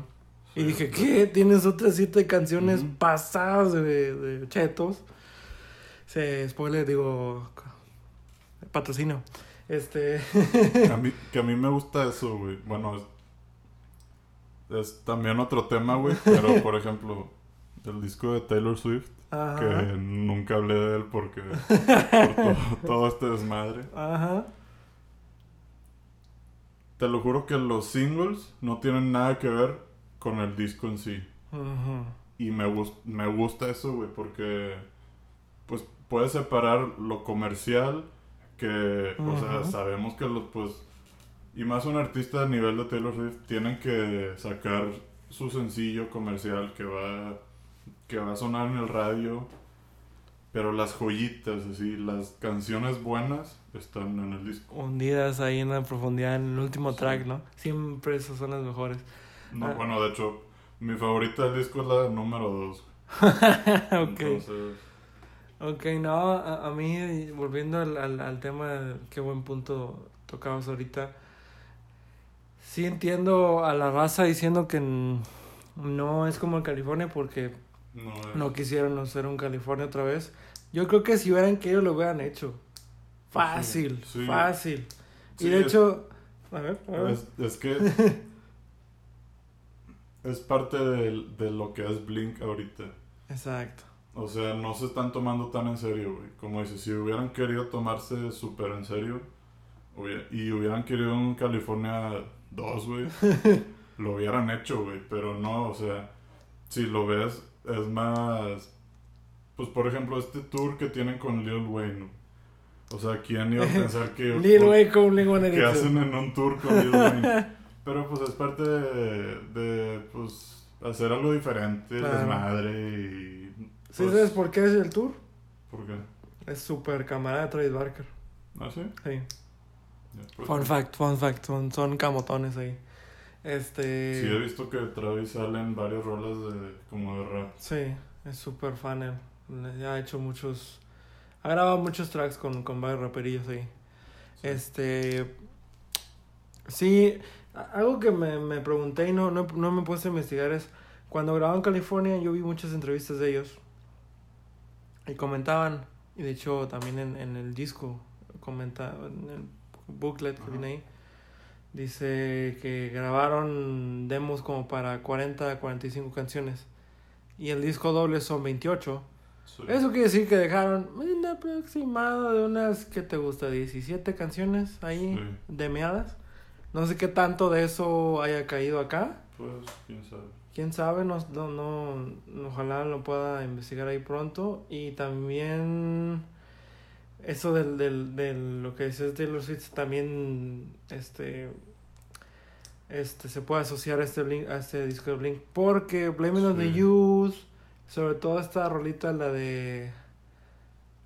Y dije, ¿qué? Tienes otras siete canciones pasadas de, de chetos. Se, spoiler, digo, patrocinio. Este, A mí, que a mí me gusta eso, güey. Bueno, es, es también otro tema, güey. Pero, por ejemplo, el disco de Taylor Swift, Ajá. que nunca hablé de él porque por todo, todo este desmadre. Ajá. Te lo juro que los singles no tienen nada que ver con el disco en sí. Y me, me gusta eso, güey, porque pues puedes separar lo comercial que, o sea, sabemos que los, pues, y más un artista de nivel de Taylor Swift, tienen que sacar su sencillo comercial que va, que va a sonar en el radio, pero las joyitas, así, las canciones buenas están en el disco. Hundidas ahí en la profundidad en el último Sí. track, ¿no? Siempre esas son las mejores. No, Ah. bueno, de hecho, mi favorita del disco es la número 2. ok. Entonces, Ok, no, a, a mí, volviendo al, al, al tema, qué buen punto tocabas ahorita. Sí entiendo a la raza diciendo que no es como en California porque no no quisieron hacer un California otra vez. Yo creo que si hubieran querido lo hubieran hecho. Fácil, Sí, sí. fácil. Sí, y de hecho, a ver, a ver. Es, es que es parte de, de lo que es Blink ahorita. Exacto. O sea, no se están tomando tan en serio, güey. Como dices, si hubieran querido tomarse súper en serio y hubieran querido un California 2, güey, lo hubieran hecho, güey. Pero no, o sea, si lo ves, es más... Pues, por ejemplo, este tour que tienen con Lil Wayne. O sea, ¿quién iba a pensar que... Lil Wayne con Lil Wayne que hacen en un tour con Lil Wayne. Pero pues es parte de, de, pues hacer algo diferente, Claro. desmadre y ¿Sí pues, sabes por qué es el tour? ¿Por qué? Es súper camarada de Travis Barker. ¿Ah, sí? Sí. Pues, Fun fact, fun fact, son, son camotones ahí. Este. Sí, he visto que Travis sale en varias rolas de, como de rap. Sí, es súper fan él. Ya ha hecho muchos. Ha grabado muchos tracks con, con varios raperillos ahí. Sí. Este. Sí, algo que me, me pregunté y no, no, no me puse a investigar es. Cuando grababa en California, yo vi muchas entrevistas de ellos. Y comentaban, y de hecho también en, en el disco, comenta, en el booklet que viene ahí, dice que grabaron demos como para 40, 45 canciones. Y el disco doble son 28. Sí. Eso quiere decir que dejaron un aproximado de unas, ¿qué te gusta? 17 canciones ahí Sí. demeadas. No sé qué tanto de eso haya caído acá. Pues, quién sabe. Quién sabe, no, no, no, ojalá lo pueda investigar ahí pronto. Y también eso del, del, del lo que dices de los Swift también este este se puede asociar a este Blink- a este disco de Blink porque Blame It on the Sí. Youth, sobre todo esta rolita la de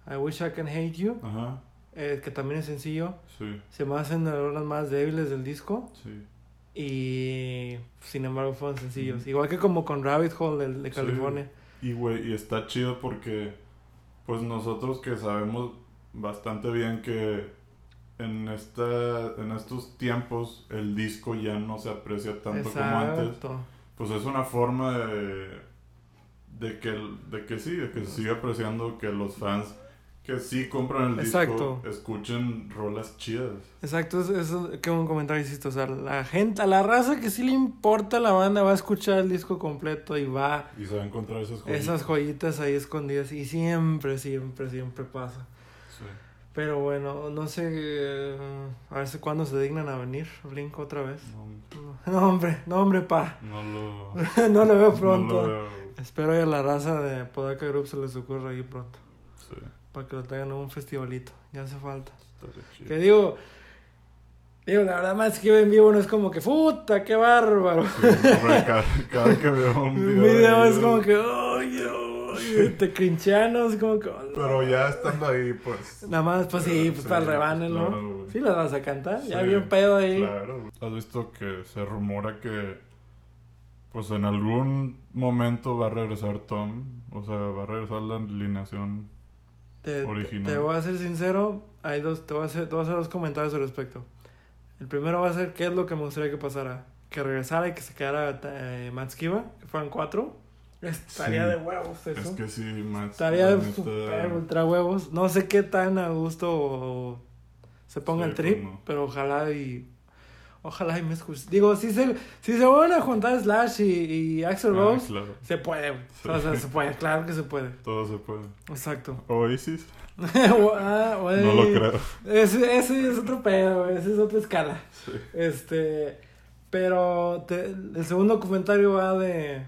I Wish I Can Hate You, Ajá, eh, que también es sencillo, sí, se me hacen las rolas más débiles del disco. sí. Y sin embargo fueron sencillos. Igual que como con Rabbit Hole de, de Sí. California. Y, güey, y está chido porque, pues nosotros que sabemos bastante bien que en, esta, en estos tiempos el disco ya no se aprecia tanto como antes. Pues es una forma de, de, que, de que sí, de que se siga apreciando que los fans que sí compran el Exacto. disco escuchen rolas chidas. Exacto, eso, eso que un comentario hiciste. O sea, la gente, a la raza que sí le importa la banda va a escuchar el disco completo y va Y se va a encontrar esas joyitas. esas joyitas ahí escondidas. Y siempre, siempre, siempre pasa. Sí. Pero bueno, no sé. eh, a ver si cuándo se dignan a venir. Blink otra vez. No, No, hombre, no, hombre, pa. no lo, no lo veo no pronto. lo veo. Espero que a la raza de Podaca Group se les ocurra ahí pronto. Para que lo traigan a un festivalito. Ya hace falta. Que digo, digo, la verdad más que en vivo no es como que, puta, qué bárbaro. Sí, hombre, cada, cada que veo un Un video, video de es como que, oye, oye, te crincheanos, como que. Pero ya estando ahí, pues... Nada más, pues sí, pues Sí, para el rebane, ¿no? claro. Sí, las vas a cantar, ya Sí, bien pedo ahí. Claro. ¿Has visto que se rumora que, pues en algún momento va a regresar Tom? O sea, va a regresar la alineación. Te, Original. te voy a ser sincero, hay dos, te voy a hacer, te voy a hacer dos comentarios al respecto. El primero va a ser qué es lo que me gustaría que pasara. Que regresara y que se quedara eh, Matt Skiba, que fueran cuatro. Estaría Sí. de huevos eso. Es que sí, más... Estaría de super ultra huevos. No sé qué tan a gusto o se ponga Sí, el trip, pues pero ojalá y Ojalá y me escuches. Digo, si se, si se van a juntar Slash y, y Axel Ah, Rose, claro. se puede. Sí. O sea, se puede, claro que se puede. Todo se puede. Exacto. Oasis, Ah, güey. no lo creo. Ese, ese es otro pedo, ese es otra escala. Sí. Este, pero te- el segundo comentario va de...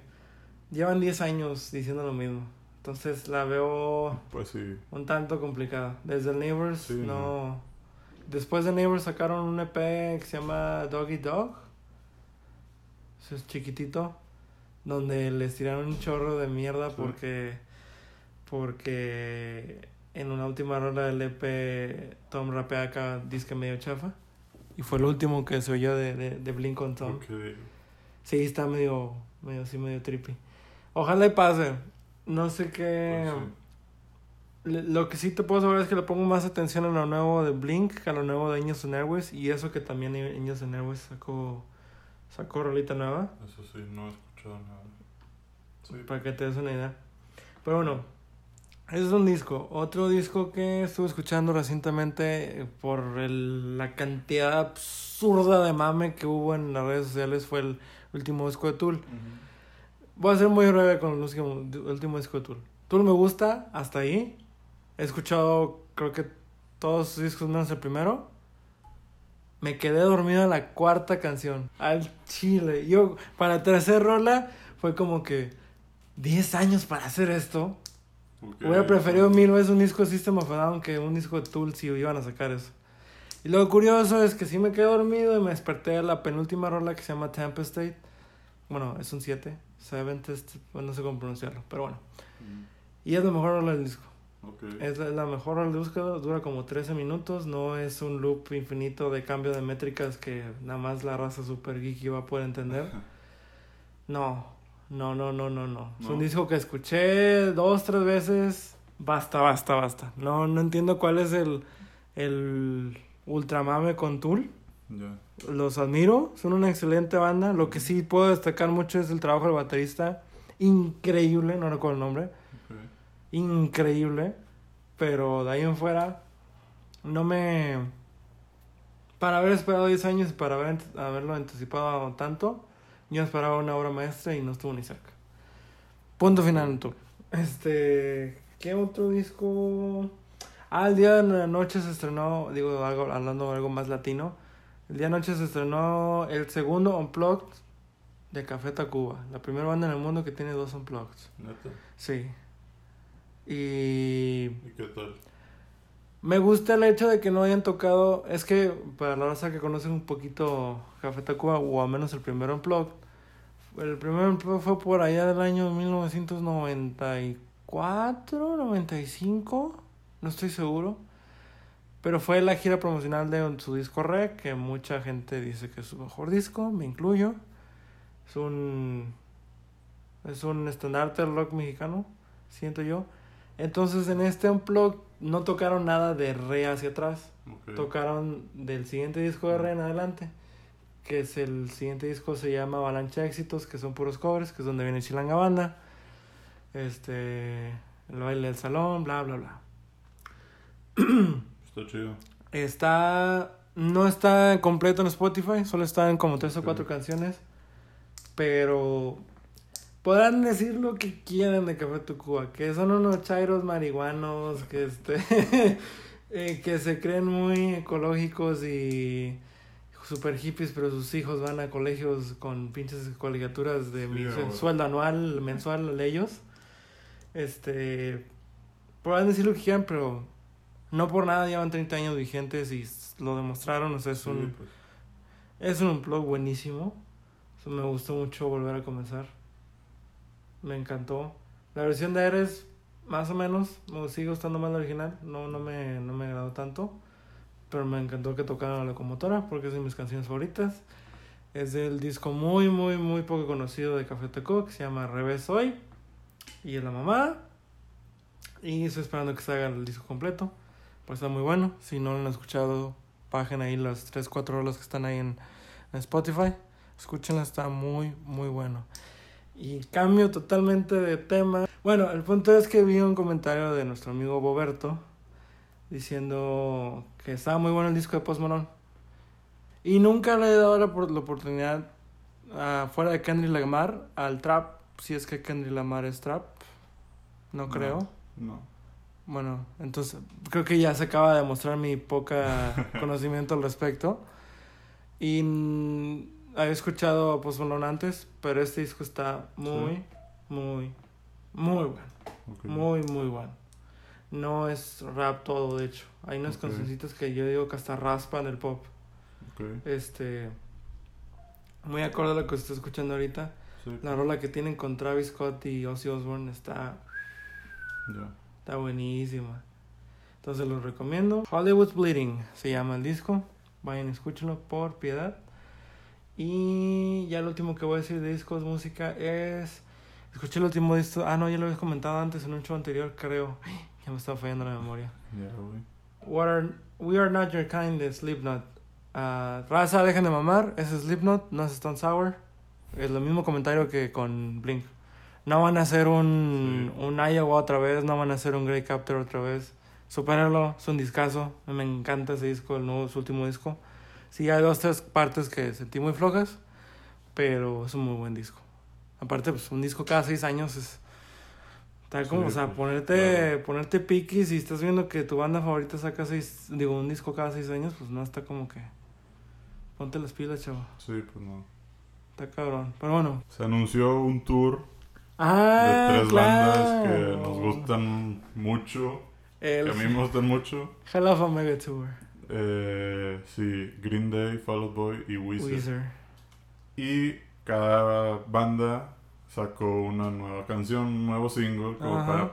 Llevan 10 años diciendo lo mismo. Entonces la veo Pues sí. un tanto complicada. Desde el Neighbors, Sí, no... Después de Neighbors sacaron un EP que se llama Doggy Dog. Ese es chiquitito. Donde les tiraron un chorro de mierda Sí. porque... Porque en una última rola del EP Tom rapea acá disque medio chafa. Y fue el último que se oyó de, de, de Blink on Tom. Sí, está medio, medio así, medio trippy. Ojalá y pase. No sé qué... Pues sí. Lo que sí te puedo saber es que le pongo más atención a lo nuevo de Blink que a lo nuevo de Años en Airways. Y eso que también Años en Airways sacó, sacó rolita nueva. Eso sí, no he escuchado nada. Sí. Para que te des una idea. Pero bueno, ese es un disco. Otro disco que estuve escuchando recientemente eh, por el- la cantidad absurda de mame que hubo en las redes sociales fue el último disco de Tool. Voy a ser muy breve con el último, el último disco de Tool. Tool me gusta, hasta ahí. He escuchado, creo que todos sus discos menos el primero. Me quedé dormido en la cuarta canción. Al chile. Yo, para la tercera rola, fue como que 10 años para hacer esto. Ok. Hubiera preferido mil veces un disco de System of a Down que un disco de Tool si iban a sacar eso. Y lo curioso es que sí me quedé dormido y me desperté a la penúltima rola que se llama Tempestate. Bueno, es un 7. Seven Test, bueno, no sé cómo pronunciarlo, pero bueno. Mm, Y es la mejor rola del disco. Ok. Es la, la mejor disco, dura como 13 minutos, no es un loop infinito de cambio de métricas que nada más la raza super geeky va a poder entender. No, no, no, no, no, no. Es un disco que escuché dos, tres veces. Basta, basta, basta. No, no entiendo cuál es el, el ultramame con Tool. Ya. Los admiro, son una excelente banda. Lo que sí puedo destacar mucho es el trabajo del baterista. Increíble, no recuerdo el nombre. Increíble. Pero de ahí en fuera, no me. Para haber esperado 10 años y para haber, haberlo anticipado tanto, yo esperaba una obra maestra y no estuvo ni cerca. Punto final en Tool. Este. ¿Qué otro disco? Ah, el día de la noche se estrenó, digo, algo, hablando de algo más latino. El día de noche se estrenó el segundo Unplugged de Café Tacuba. La primera banda en el mundo que tiene dos Unplugged. Neta. Sí. Y ¿Y qué tal? me gusta el hecho de que no hayan tocado. Es que para la raza que conoce un poquito Café Tacuba, o al menos el primer Unplugged, el primer Unplugged fue por allá del año 1994, 95, no estoy seguro. Pero fue la gira promocional de su disco Rec, que mucha gente dice que es su mejor disco, me incluyo. Es un. Es un estandarte del rock mexicano, siento yo. Entonces en este Unplugged no tocaron nada de Re hacia atrás. Tocaron del siguiente disco de Re en adelante. Que es el siguiente disco se llama Avalancha Éxitos, que son puros covers, que es donde viene Chilanga Banda. Este. El baile del salón, bla, bla, bla. Está chido. Está. No está completo en Spotify, solo está en como tres o cuatro canciones. Pero. Podrán decir lo que quieran de Café Tacuba, que son unos chairos marihuanos, que este. eh, que se creen muy ecológicos y. super hippies, pero sus hijos van a colegios con pinches colegiaturas de Sí, mi ahora. sueldo anual, mensual ellos. Este. Podrán decir lo que quieran, pero no por nada llevan 30 años vigentes y lo demostraron. O sea, es Sí, un, pues, es un blog buenísimo. O sea, me gustó mucho volver a comenzar. Me encantó. La versión de Ares, más o menos, me sigue gustando más la original. No, no, me, no me agradó tanto. Pero me encantó que tocaran la locomotora porque es de mis canciones favoritas. Es del disco muy, muy, muy poco conocido de Café Tacuba que se llama Revés Hoy. Y es la mamá. Y estoy esperando que se haga el disco completo. Pues está muy bueno. Si no lo han escuchado, bajen ahí las 3, 4 horas que están ahí en, en Spotify. Escúchenla, está muy, muy bueno. Y cambio totalmente de tema. Bueno, el punto es que vi un comentario de nuestro amigo Boberto diciendo que estaba muy bueno el disco de Post Malone. Y nunca le he dado la, la oportunidad, ah, fuera de Kendrick Lamar, al trap, si es que Kendrick Lamar es trap. No No. creo. No. Bueno, entonces creo que ya se acaba de demostrar mi poca conocimiento al respecto. Y había escuchado Post Malone antes, pero este disco está muy, Sí. muy, muy bueno. Muy, muy bueno. No es rap todo, de hecho. Hay unas Ok. cancioncitas que yo digo que hasta raspan el pop. Este. Muy acorde a lo que estoy escuchando ahorita. Sí. La rola que tienen con Travis Scott y Ozzy Osbourne está, está buenísima. Entonces los recomiendo. Hollywood's Bleeding se llama el disco. Vayan, escúchenlo por piedad. Y ya lo último que voy a decir de discos, música es. Escuché el último disco. Ah, no, ya lo había comentado antes en un show anterior, creo. Ya me estaba fallando la memoria. Ya, güey. What are, we are not your kind de Slipknot. Ah, raza, dejen de mamar. Es Slipknot, no es Stone Sour. Es lo mismo comentario que con Blink. No van a hacer un, Sí. un Iowa otra vez, no van a hacer un Grey Captor otra vez. Supéralo, es un discazo. Me encanta ese disco, el nuevo, su último disco. Sí, hay dos, tres partes que sentí muy flojas, pero es un muy buen disco. Aparte, pues un disco cada seis años es... Está como, Sí, o sea, ponerte, claro. ponerte piqui si estás viendo que tu banda favorita saca seis, digo, un disco cada seis años, pues no está como que... Ponte las pilas, chavo. Sí, pues no. Está cabrón. Pero bueno. Se anunció un tour Ah, de tres bandas que claro. nos gustan mucho. El Que a mí me gustan mucho. Hell of a Mega Tour. Eh, sí, Green Day, Fall Out Boy y Weezer. Weezer. Y cada banda sacó una nueva canción, un nuevo single, como Ajá. para,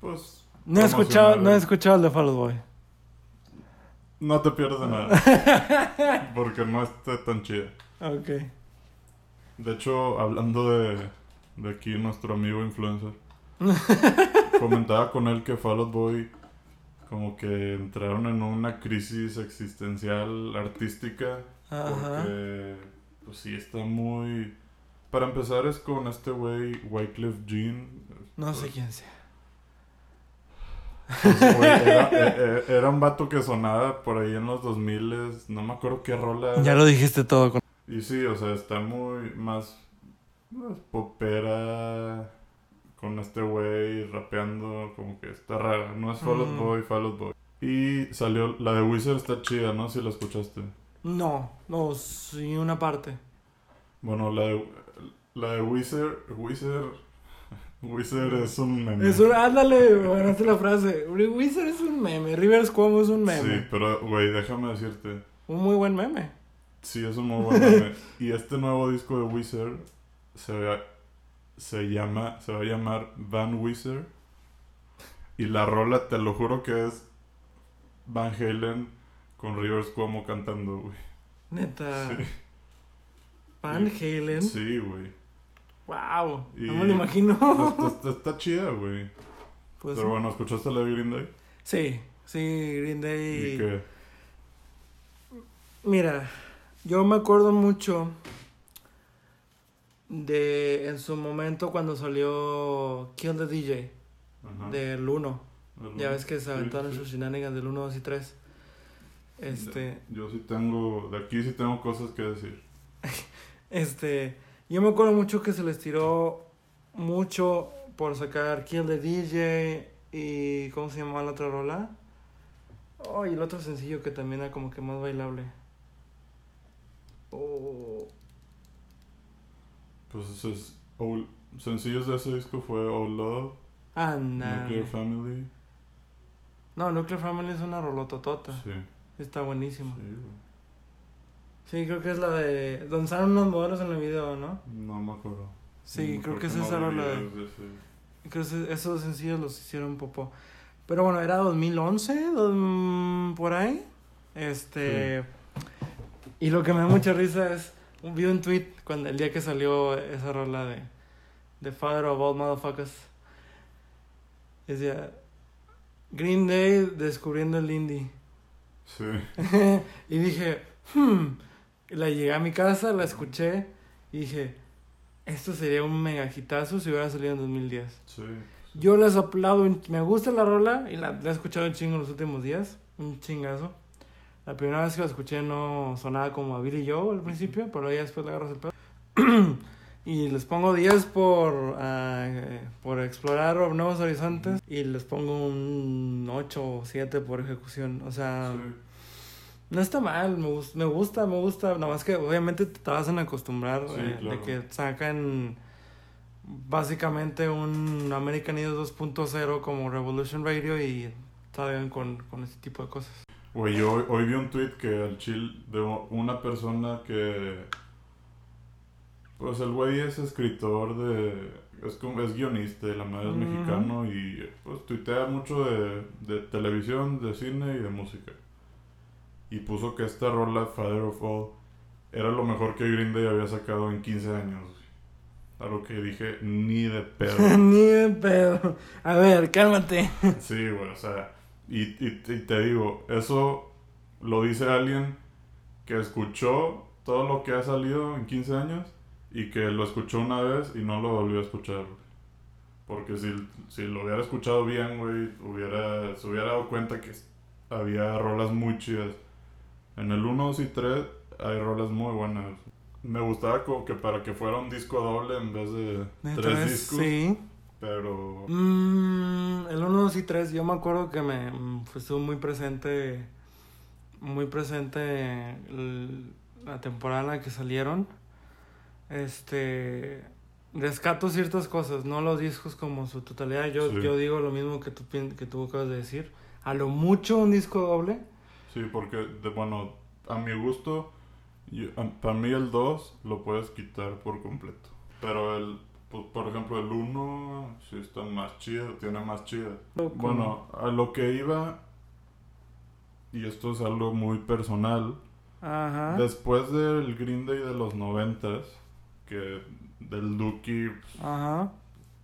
pues... No he escuchado, no he escuchado el de Fall Out Boy. No te pierdes de nada. porque no está tan chida. Ok. De hecho, hablando de, de aquí nuestro amigo influencer, comentaba con él que Fall Out Boy como que entraron en una crisis existencial artística Ajá. porque pues sí está muy para empezar es con este güey Wyclef Jean No sé quién sea. Pues, güey, era, eh, eh, era un vato que sonaba por ahí en los 2000 no me acuerdo qué rola era. Ya lo dijiste todo. Con... Y sí, o sea, está muy más, más popera con este güey rapeando, como que está rara. No es Fall Out Mm. Boy, Fall Out Boy. Y salió, la de Wizard está chida, ¿no? Si la escuchaste. No, no, sí, una parte. Bueno, la de, la de Wizard, Wizard, Wizard es un meme. Es un, ándale, ganaste la frase. Wizard es un meme. Rivers Cuomo es un meme. Sí, pero, güey, déjame decirte. Un muy buen meme. Sí, es un muy buen meme. y este nuevo disco de Wizard se, va- se llama, se va a llamar Van Wizard. Y la rola, te lo juro que es Van Halen con Rivers Cuomo cantando, güey. Neta. Sí. Van Halen. Sí, güey. Wow. Y- No me lo imagino. Está, está- está chida, güey. Pues, Pero bueno, ¿escuchaste la de Green Day? sí, sí, Green Day. ¿Y qué? Mira, yo me acuerdo mucho de en su momento cuando salió Kill the DJ Ajá. del 1. El- Ya ves que se sí, aventaron sí. sus shenanigans del 1, 2 y 3. Este, Yo sí tengo, de aquí sí tengo cosas que decir. este, yo me acuerdo mucho que se les tiró mucho por sacar Kill the DJ y ¿cómo se llamaba la otra rola? Oh, y el otro sencillo que también era como que más bailable. Oh, Pues es, sencillos de ese disco fue All Love. Nuclear Family. No, Nuclear Family es una rolototota. Sí, Está buenísimo. sí, güey. Sí, creo que es la de. Salen unos modelos en el video, ¿no? No me acuerdo. Sí, No, creo que porque es esa no la de. Creo que esos sencillos los hicieron popó. Pero bueno, era 2011, dos- mm, por ahí. Este. Y lo que me da mucha risa es. Vi un tweet cuando el día que salió esa rola de. The Father of All Motherfuckers. Decía. Green Day descubriendo el indie. Sí, y dije, hmm. La llegué a mi casa, la escuché y dije, esto sería un mega hitazo si hubiera salido en 2010. sí. Yo les aplaudo, me gusta la rola y la, la he escuchado un chingo en los últimos días, un chingazo. La primera vez que lo escuché no sonaba como a Billy Joe al principio, pero ya después le agarras el pedo. y les pongo 10 por, eh, por explorar nuevos horizontes y les pongo un 8 o 7 por ejecución. O sea, Sí. no está mal, me, gus- me gusta, me gusta. Nada más que obviamente te vas a acostumbrar Sí, eh, de que sacan básicamente un American Idol 2.0 como Revolution Radio y salgan con, con este tipo de cosas. Güey, yo hoy, hoy vi un tweet que al chill de una persona que. Pues el güey es escritor de. Es, como, es guionista, y la madre es Ujú. mexicano y pues tuitea mucho de, de televisión, de cine y de música. Y puso que esta rola, Father of All, era lo mejor que Green Day había sacado en 15 años. A lo que dije, ni de pedo. Ni de pedo. A ver, cálmate. Sí, güey, o sea, y, y, y te digo, eso lo dice alguien que escuchó todo lo que ha salido en 15 años y que lo escuchó una vez y no lo volvió a escuchar. Porque si, si lo hubiera escuchado bien, güey, hubiera, se hubiera dado cuenta que había rolas muy chidas. En el 1, 2 y 3 hay rolas muy buenas. Me gustaba como que para que fuera un disco doble en vez de De tres, tres, discos. Sí. Pero Mm, el 1, 2 y 3, yo me acuerdo que me mm, fue- estuvo muy presente, muy presente el- la temporada en la que salieron. Este, rescato ciertas cosas, no los discos como su totalidad. Yo, Sí. yo digo lo mismo que tú, que tú acabas de decir. A lo mucho un disco doble. Sí, porque, de, bueno, a mi gusto, yo- a- para mí el 2 lo puedes quitar por completo. Pero el, pues, por ejemplo, el 1 sí está más chido, tiene más chida. Bueno, a lo que iba, y esto es algo muy personal, Ajá. después del Green Day de los 90 que del pues, Ajá.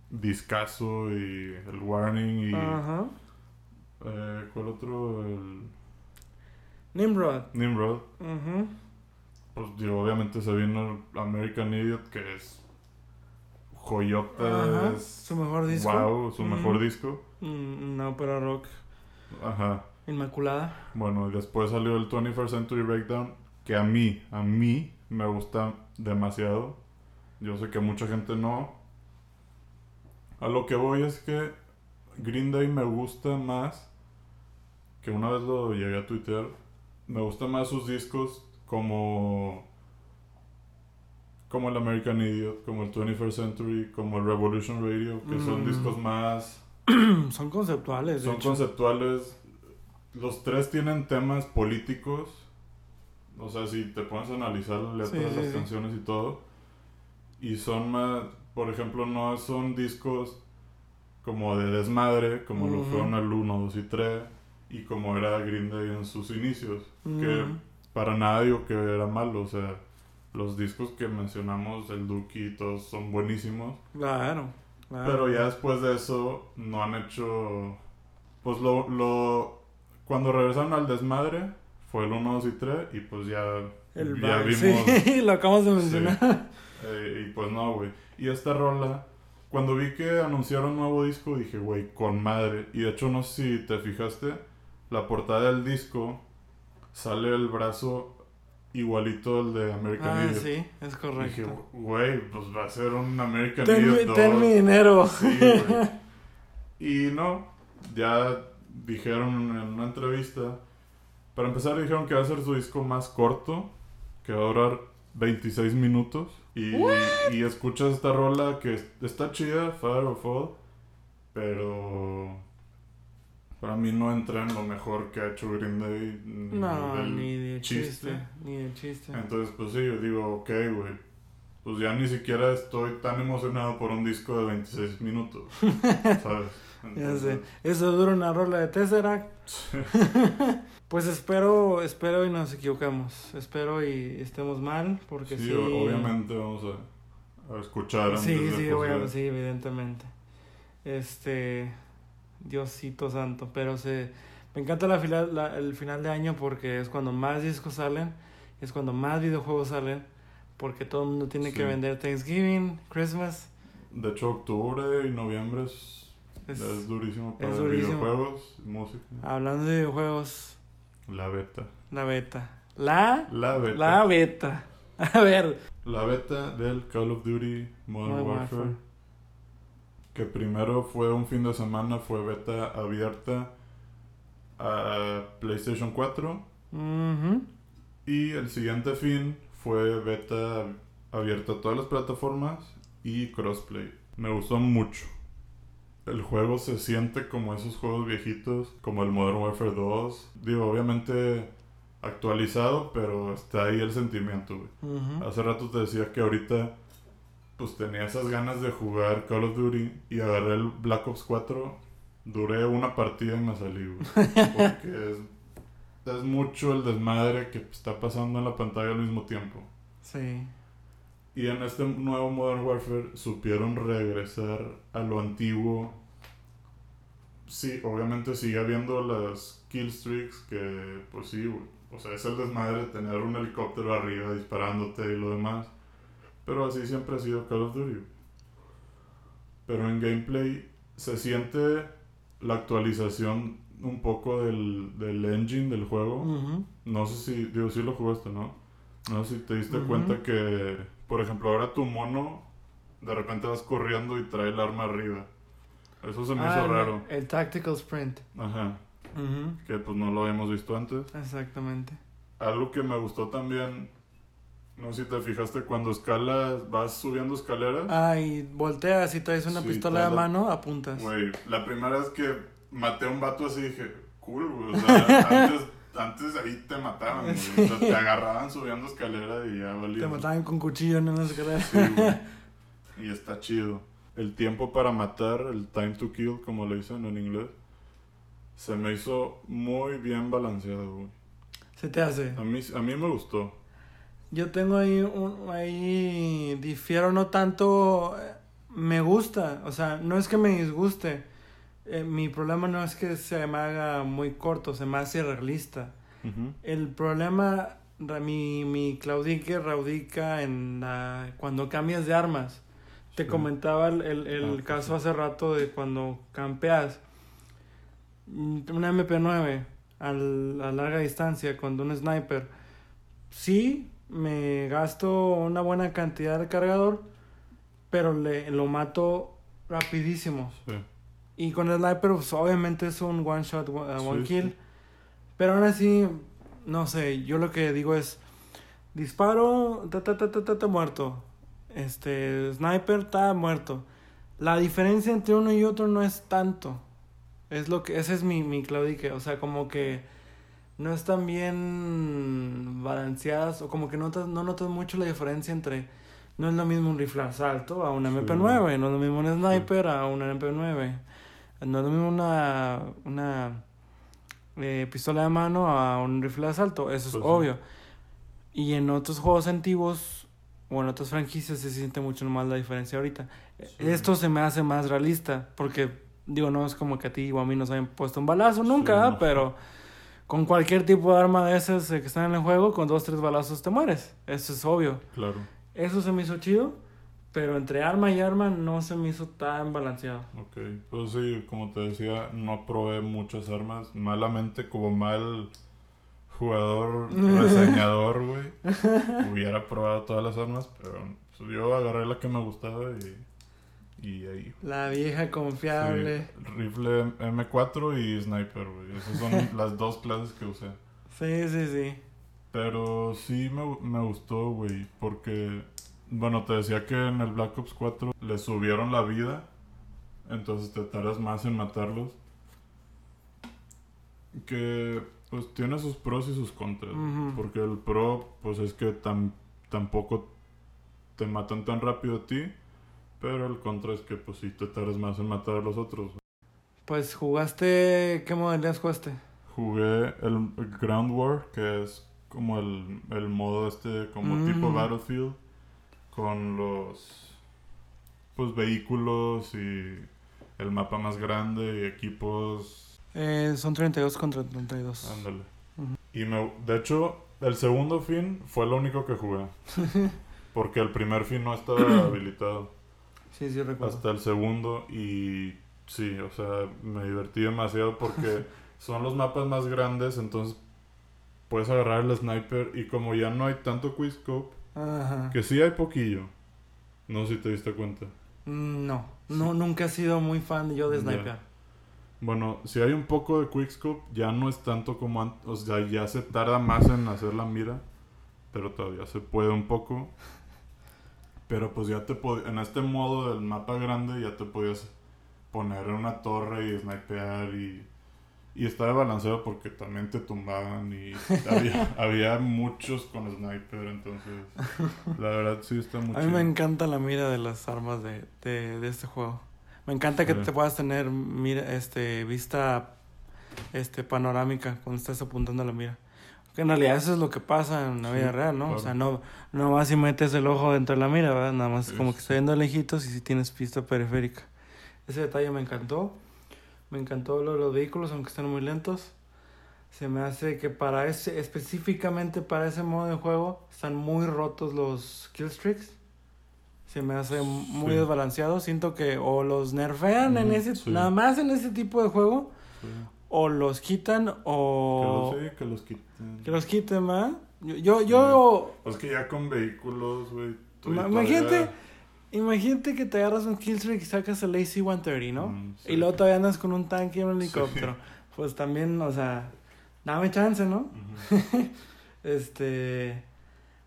Discaso y el Warning y... Ajá. eh, ¿Cuál otro? El Nimrod. Nimrod. Pues digo, obviamente se vino American Idiot, que es Ajá. es Su mejor disco. wow, su mejor Ujú. disco. Mm, Una ópera rock Ajá. inmaculada. Bueno, y después salió el 21st Century Breakdown, que a mí, a mí me gusta demasiado. Yo sé que mucha gente no. A lo que voy es que Green Day me gusta más, que una vez lo llegué a tuitear, me gusta más sus discos como como el American Idiot, como el 21st Century, como el Revolution Radio, que son Mm. discos más Son conceptuales. son hecho. conceptuales. Los tres tienen temas políticos. O sea, si te pones a analizar la letra Sí, sí, las sí. canciones y todo. Y son más, por ejemplo, no son discos como de desmadre, como lo fueron el 1, 2 y 3. Y como era Green Day en sus inicios. Que para nada digo que era malo. O sea, los discos que mencionamos, el Dookie y todos son buenísimos. Claro, claro. Pero ya después de eso no han hecho... Pues lo... lo cuando regresaron al desmadre fue el 1, 2 y 3 y pues ya, El ya vimos... sí, lo acabamos de mencionar. eh, y pues no, güey. Y esta rola, cuando vi que anunciaron un nuevo disco dije, güey, con madre. Y de hecho no sé si te fijaste, la portada del disco sale el brazo igualito al de American Ah, Idiot. sí, es Dije, correcto. güey, pues va a ser un American Ten, mi- Idiot ten 2. mi dinero. Sí. Y no, ya dijeron en una entrevista, para empezar dijeron que va a ser su disco más corto, que va a durar 26 minutos. Y, y escuchas esta rola que es- está chida, Father of All, pero para mí no entra en lo mejor que ha hecho Green Day. No, del ni de chiste. Ni de chiste. Entonces, pues sí, yo digo, ok, güey. Pues ya ni siquiera estoy tan emocionado por un disco de 26 minutos. ¿Sabes? Ya sé. Eso dura una rola de Tesseract. Pues espero, espero y nos equivoquemos. Espero y estemos mal, porque sí. Sí, obviamente vamos a, a escuchar. antes Sí, sí, obviamente, sí, evidentemente. Este, Diosito santo, pero se, me encanta la final, la- el final de año porque es cuando más discos salen, es cuando más videojuegos salen, porque todo el mundo tiene que vender Thanksgiving, Christmas. De hecho, octubre y noviembre es, Es- es durísimo para durísimo. videojuegos música. hablando de videojuegos, La beta. La beta. La. La beta. La beta. A ver. La beta del Call of Duty Modern Modern Warfare. Warfare. Que primero fue un fin de semana, fue beta abierta a PlayStation 4. Ujú. Y el siguiente fin fue beta abierta a todas las plataformas y crossplay. Me gustó mucho. El juego se siente como esos juegos viejitos, como el Modern Warfare 2. Digo, obviamente actualizado, pero está ahí el sentimiento, güey. Hace rato te decía que ahorita pues tenía esas ganas de jugar Call of Duty y agarré el Black Ops 4. Duré una partida y me salí, güey. Porque es, es mucho el desmadre que está pasando en la pantalla al mismo tiempo. Sí. Y en este nuevo Modern Warfare supieron regresar a lo antiguo. Sí, obviamente sigue habiendo las kill streaks que, pues sí, güey. O sea, es el desmadre de tener un helicóptero arriba disparándote y lo demás. Pero así siempre ha sido Call of Duty. Pero en gameplay se siente la actualización un poco del, del engine del juego. No sé si, digo, sí lo jugaste, ¿no? No sé si te diste cuenta que, por ejemplo, ahora tu mono de repente vas corriendo y trae el arma arriba. Eso se me Ah, hizo el- raro. El Tactical Sprint. Ajá. Que pues no lo habíamos visto antes. Exactamente. Algo que me gustó también, no sé si te fijaste, cuando escalas, vas subiendo escaleras. Ah, y volteas y traes una Sí, pistola de mano, apuntas. Güey, la primera vez que maté a un vato así dije, cool, güey. O sea, antes, antes ahí te mataban, güey. O sea, te agarraban subiendo escalera y ya valía. Te mataban con cuchillo en la escalera. Sí, güey. Y está chido. El tiempo para matar, el time to kill, como le dicen en inglés, se me hizo muy bien balanceado, güey. Se te hace. A mí, a mí me gustó. Yo tengo ahí un, ahí difiero no tanto, eh, me gusta, o sea, no es que me disguste. Eh, mi problema no es que se me haga muy corto, se me hace realista. El problema, mi, mi claudique radica en la, cuando cambias de armas. Te Sí. comentaba el, el, el Ah, caso sí. hace rato de cuando campeas. Mm, Una MP9 al- a larga distancia con un sniper. Sí, me gasto una buena cantidad de cargador, pero le, lo mato rapidísimo. Sí. Y con el sniper, pues obviamente es un one shot, one, uh, one Sí, kill. sí. Pero aún así, no sé, yo lo que digo es, disparo, ta, ta, ta, ta, ta, ta, muerto. Este, sniper, está muerto. La diferencia entre uno y otro no es tanto. Es lo que, ese es mi, mi claudique. O sea, como que no están bien balanceadas o como que notas, no notas mucho la diferencia entre... No es lo mismo un rifle de asalto a una Sí. MP9, no es lo mismo un sniper a una MP9. No es lo mismo una, una eh, pistola de mano a un rifle de asalto, eso es Pues sí. obvio. Y en otros juegos antiguos o en otras franquicias se siente mucho más la diferencia ahorita. Esto se me hace más realista, porque digo, no es como que a ti o a mí nos hayan puesto un balazo nunca, pero con cualquier tipo de arma de esas eh, que están en el juego, con dos, tres balazos te mueres. Eso es obvio. Claro. Eso se me hizo chido, pero entre arma y arma no se me hizo tan balanceado. Ok. Pues sí, como te decía, no probé muchas armas. Malamente, como mal jugador, reseñador, güey. Hubiera probado todas las armas, pero pues, yo agarré la que me gustaba y, y ahí. La vieja confiable. Sí, rifle M4 y sniper, güey. Esas son las dos clases que usé. Sí, sí, sí. Pero sí me, me gustó, güey, porque, bueno, te decía que en el Black Ops 4 le subieron la vida, entonces te tardas más en matarlos. Que, pues, tiene sus pros y sus contras, porque el pro, pues, es que tam- tampoco te matan tan rápido a ti, pero el contra es que, pues, sí te tardas más en matar a los otros. Pues jugaste. ¿Qué modalidades jugaste? Jugué el Ground War, que es como el, el modo este, como Mm. tipo Battlefield, con los pues vehículos y el mapa más grande y equipos. Eh, son 32 contra 32. Ándale. Y me, de hecho, el segundo fin fue lo único que jugué. Porque el primer fin no estaba habilitado. Sí, sí, recuerdo. Hasta el segundo y sí, o sea, me divertí demasiado porque son los mapas más grandes, entonces puedes agarrar el sniper y como ya no hay tanto quickscope, Ajá. que sí hay poquillo. No sé si te diste cuenta. Mm, No, no, nunca he sido muy fan yo de sniper. Bueno, si hay un poco de quickscope, ya no es tanto como antes. O sea, ya se tarda más en hacer la mira. Pero todavía se puede un poco. Pero pues ya te en este modo del mapa grande ya te podías poner en una torre y snipear y, y está de balanceo porque también te tumbaban y había, había muchos con sniper, entonces la verdad sí está muy A mí me encanta la mira de las armas de, de, de este juego. Me encanta que Sí. te puedas tener mira, este, vista este, panorámica cuando estás apuntando a la mira. Que en realidad eso es lo que pasa en la Sí, vida real, ¿no? O claro. sea, no, no vas y metes el ojo dentro de la mira, ¿verdad? Nada más Sí, como sí, que está viendo lejitos y si tienes vista periférica. Ese detalle me encantó. Me encantó lo de los vehículos, aunque estén muy lentos. Se me hace que para ese, específicamente para ese modo de juego, están muy rotos los killstreaks. Se me hace muy Sí. desbalanceado. Siento que o los nerfean en ese, sí. nada más en ese tipo de juego, Sí. O los quitan, o Que los, sí, que los quiten. que los quiten, ¿va? Yo, yo, yo Es que ya con vehículos, güey. todavía- imagínate, imagínate que te agarras un killstreak y sacas el AC-130, ¿no? Mm, sí. Y luego todavía andas con un tanque y un helicóptero. Pues también, o sea, dame chance, ¿no? Este,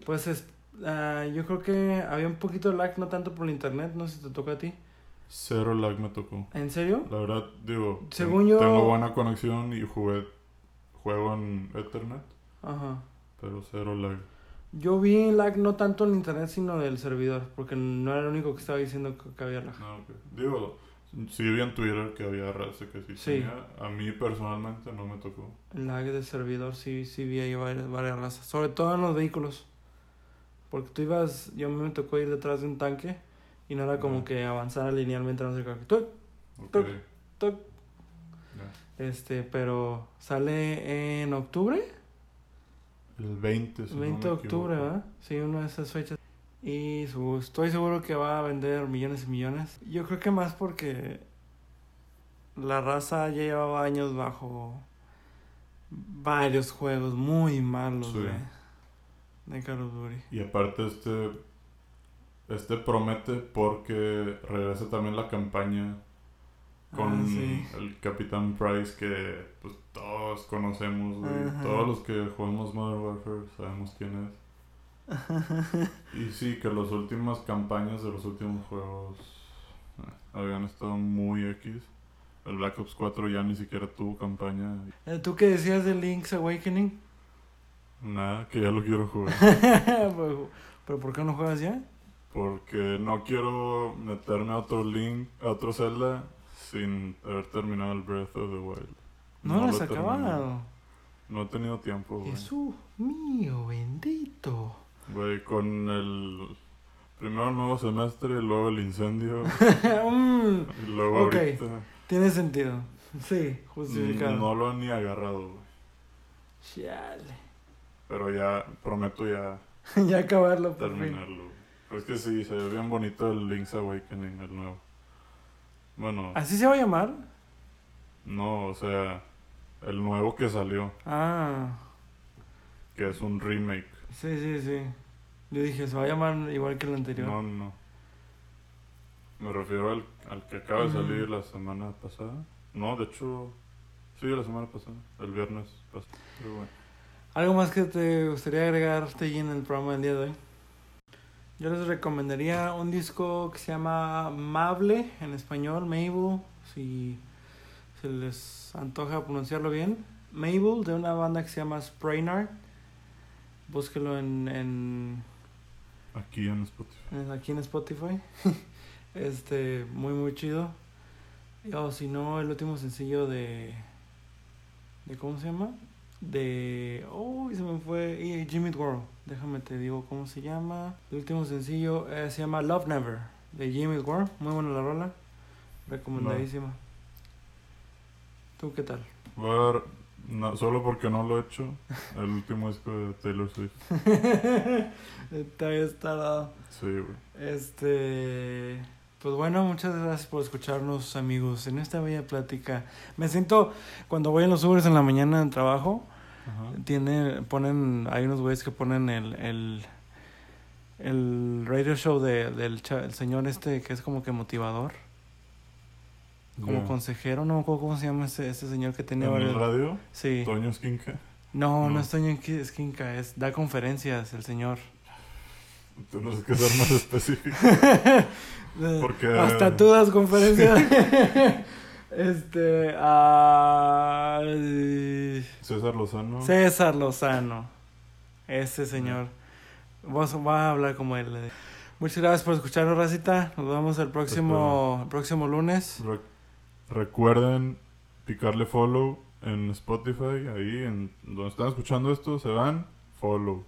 pues es, ah, yo creo que había un poquito de lag, no tanto por el internet, no sé si te tocó a ti. Cero lag me tocó. ¿En serio? La verdad, digo, Según ten- yo- tengo buena conexión y jugué, juego en Ethernet, Ajá. pero cero lag. Yo vi lag no tanto en internet, sino del servidor, porque no era el único que estaba diciendo que, había lag. No, ok. Digo, sí vi en Twitter que había raza que sí, Sí. tenía. A mí personalmente no me tocó. El lag del servidor sí, sí vi ahí varias, varias razas, sobre todo en los vehículos. Porque tú ibas, yo me tocó ir detrás de un tanque y no era como que avanzara linealmente, no sé qué. Este, pero sale en octubre. El 20, si no 20 de octubre. ¿verdad? Sí, una de esas fechas. Y su- estoy seguro que va a vender millones y millones. Yo creo que más porque la raza ya llevaba años bajo varios juegos muy malos Sí. de, de Call of Duty. Y aparte este este promete porque regresa también la campaña con Ah, sí. el Capitán Price que pues todos conocemos, güey. Todos los que jugamos Modern Warfare sabemos quién es. Y sí, que las últimas campañas de los últimos juegos eh, habían estado muy X. El Black Ops 4 ya ni siquiera tuvo campaña. Eh, ¿Tú qué decías de Link's Awakening? Nada, que ya lo quiero jugar. pero, ¿pero por qué no juegas ya? Porque no quiero meterme a otro Link, a otro Zelda sin haber terminado el Breath of the Wild. No, lo has acabado. No he tenido tiempo, güey. Jesús mío, bendito. Güey, con el primero el nuevo semestre, luego el incendio, Mm, y luego Ok. ahorita. tiene sentido. Sí, justificado. No lo he ni agarrado, güey. Chale. Pero ya prometo ya ya acabarlo por fin. terminarlo. güey. Es que sí, se ve bien bonito el Link's Awakening, el nuevo. Bueno, ¿Así se va a llamar? no, o sea, el nuevo que salió, Ah, que es un remake. sí, sí, sí. Yo dije, se va a llamar igual que el anterior. No, no. Me refiero al, al que acaba de salir la semana pasada. No, de hecho, sí, la semana pasada, el viernes pasado. Pero bueno. ¿Algo más que te gustaría agregarte ahí en el programa del día de hoy? Yo les recomendaría un disco que se llama Mable, en español, Mabel, si se les antoja pronunciarlo bien. Mabel, de una banda que se llama Sprainard. Búsquelo en, en, Aquí en Spotify. aquí en Spotify. este, muy, muy chido. O si no, el último sencillo de... de ¿Cómo se llama? De... Oh, se me fue... Jimmy World. Déjame te digo cómo se llama. El último sencillo eh, se llama Love Never. De Jimmy World. Muy buena la rola. Recomendadísima. ¿Tú qué tal? Voy a ver, no, solo porque no lo he hecho, el último disco de Taylor Swift. Te había estado... Sí, güey. Este, pues bueno, muchas gracias por escucharnos, amigos, en esta bella plática. Me siento, cuando voy en los Ubers en la mañana en trabajo, Ajá. tiene, ponen, hay unos güeyes que ponen el, el, el radio show de, del el señor este que es como que motivador, como consejero, no me acuerdo cómo se llama ese, ese señor que tenía ¿En el varios... radio? Sí. Toño Esquinca. No, no, No. es Toño Esqui- Esquinca, es, da conferencias el señor. Tienes que ser más específico. Porque- Hasta tú das conferencias. este, ah, César Lozano. César Lozano, ese señor. Vos vas a hablar como él. Muchas gracias por escucharnos, Racita. Nos vemos el próximo, el próximo lunes. Re- recuerden picarle follow en Spotify, ahí en donde están escuchando esto, se van, follow.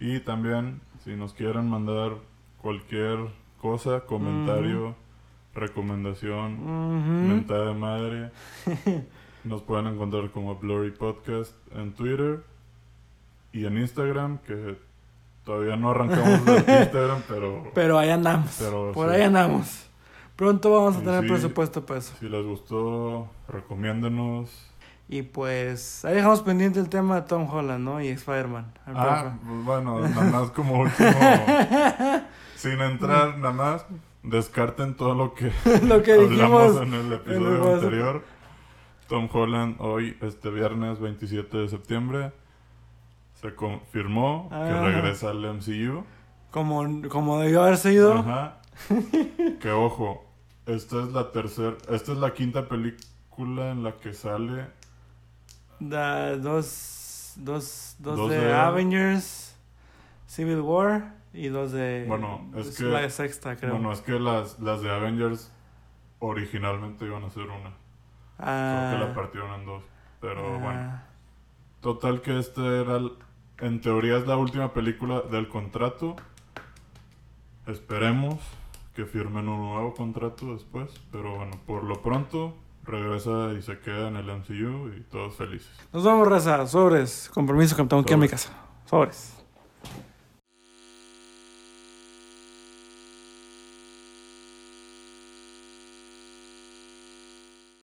Y también, si nos quieren mandar cualquier cosa, comentario, recomendación, Ujú. mentada de madre, nos pueden encontrar como Blurry Podcast en Twitter y en Instagram, que todavía no arrancamos el Instagram, pero Pero ahí andamos. Pero por sí. ahí andamos. Pronto vamos a tener sí. presupuesto para eso. si les gustó, recomiéndenos. Y pues ahí dejamos pendiente el tema de Tom Holland, ¿no? Y Spider-Man. Ah, pues bueno, nada más como último, sin entrar, nada más, descarten todo lo que. Lo que hablamos dijimos. en el en episodio el- anterior. Tom Holland hoy, este viernes 27 de septiembre, se confirmó Ah. que regresa al MCU. Como, como debió haber sido. Ajá. que ojo, esta es la tercera, esta es la quinta película en la que sale Da- dos, dos, dos, Dos de, de- Avengers, Civil War y dos de... Bueno, es que- la sexta, creo. Bueno, es que las, las de Avengers originalmente iban a ser una. ah, Creo que la partieron en dos. Pero ah, bueno. Total que este era, el- en teoría es la última película del contrato. Esperemos que firmen un nuevo contrato después. Pero bueno, por lo pronto regresa y se queda en el MCU y todos felices. Nos vamos, raza. Sobres. Compromiso, capitán. Aquí en mi Sobres. casa. Sobres.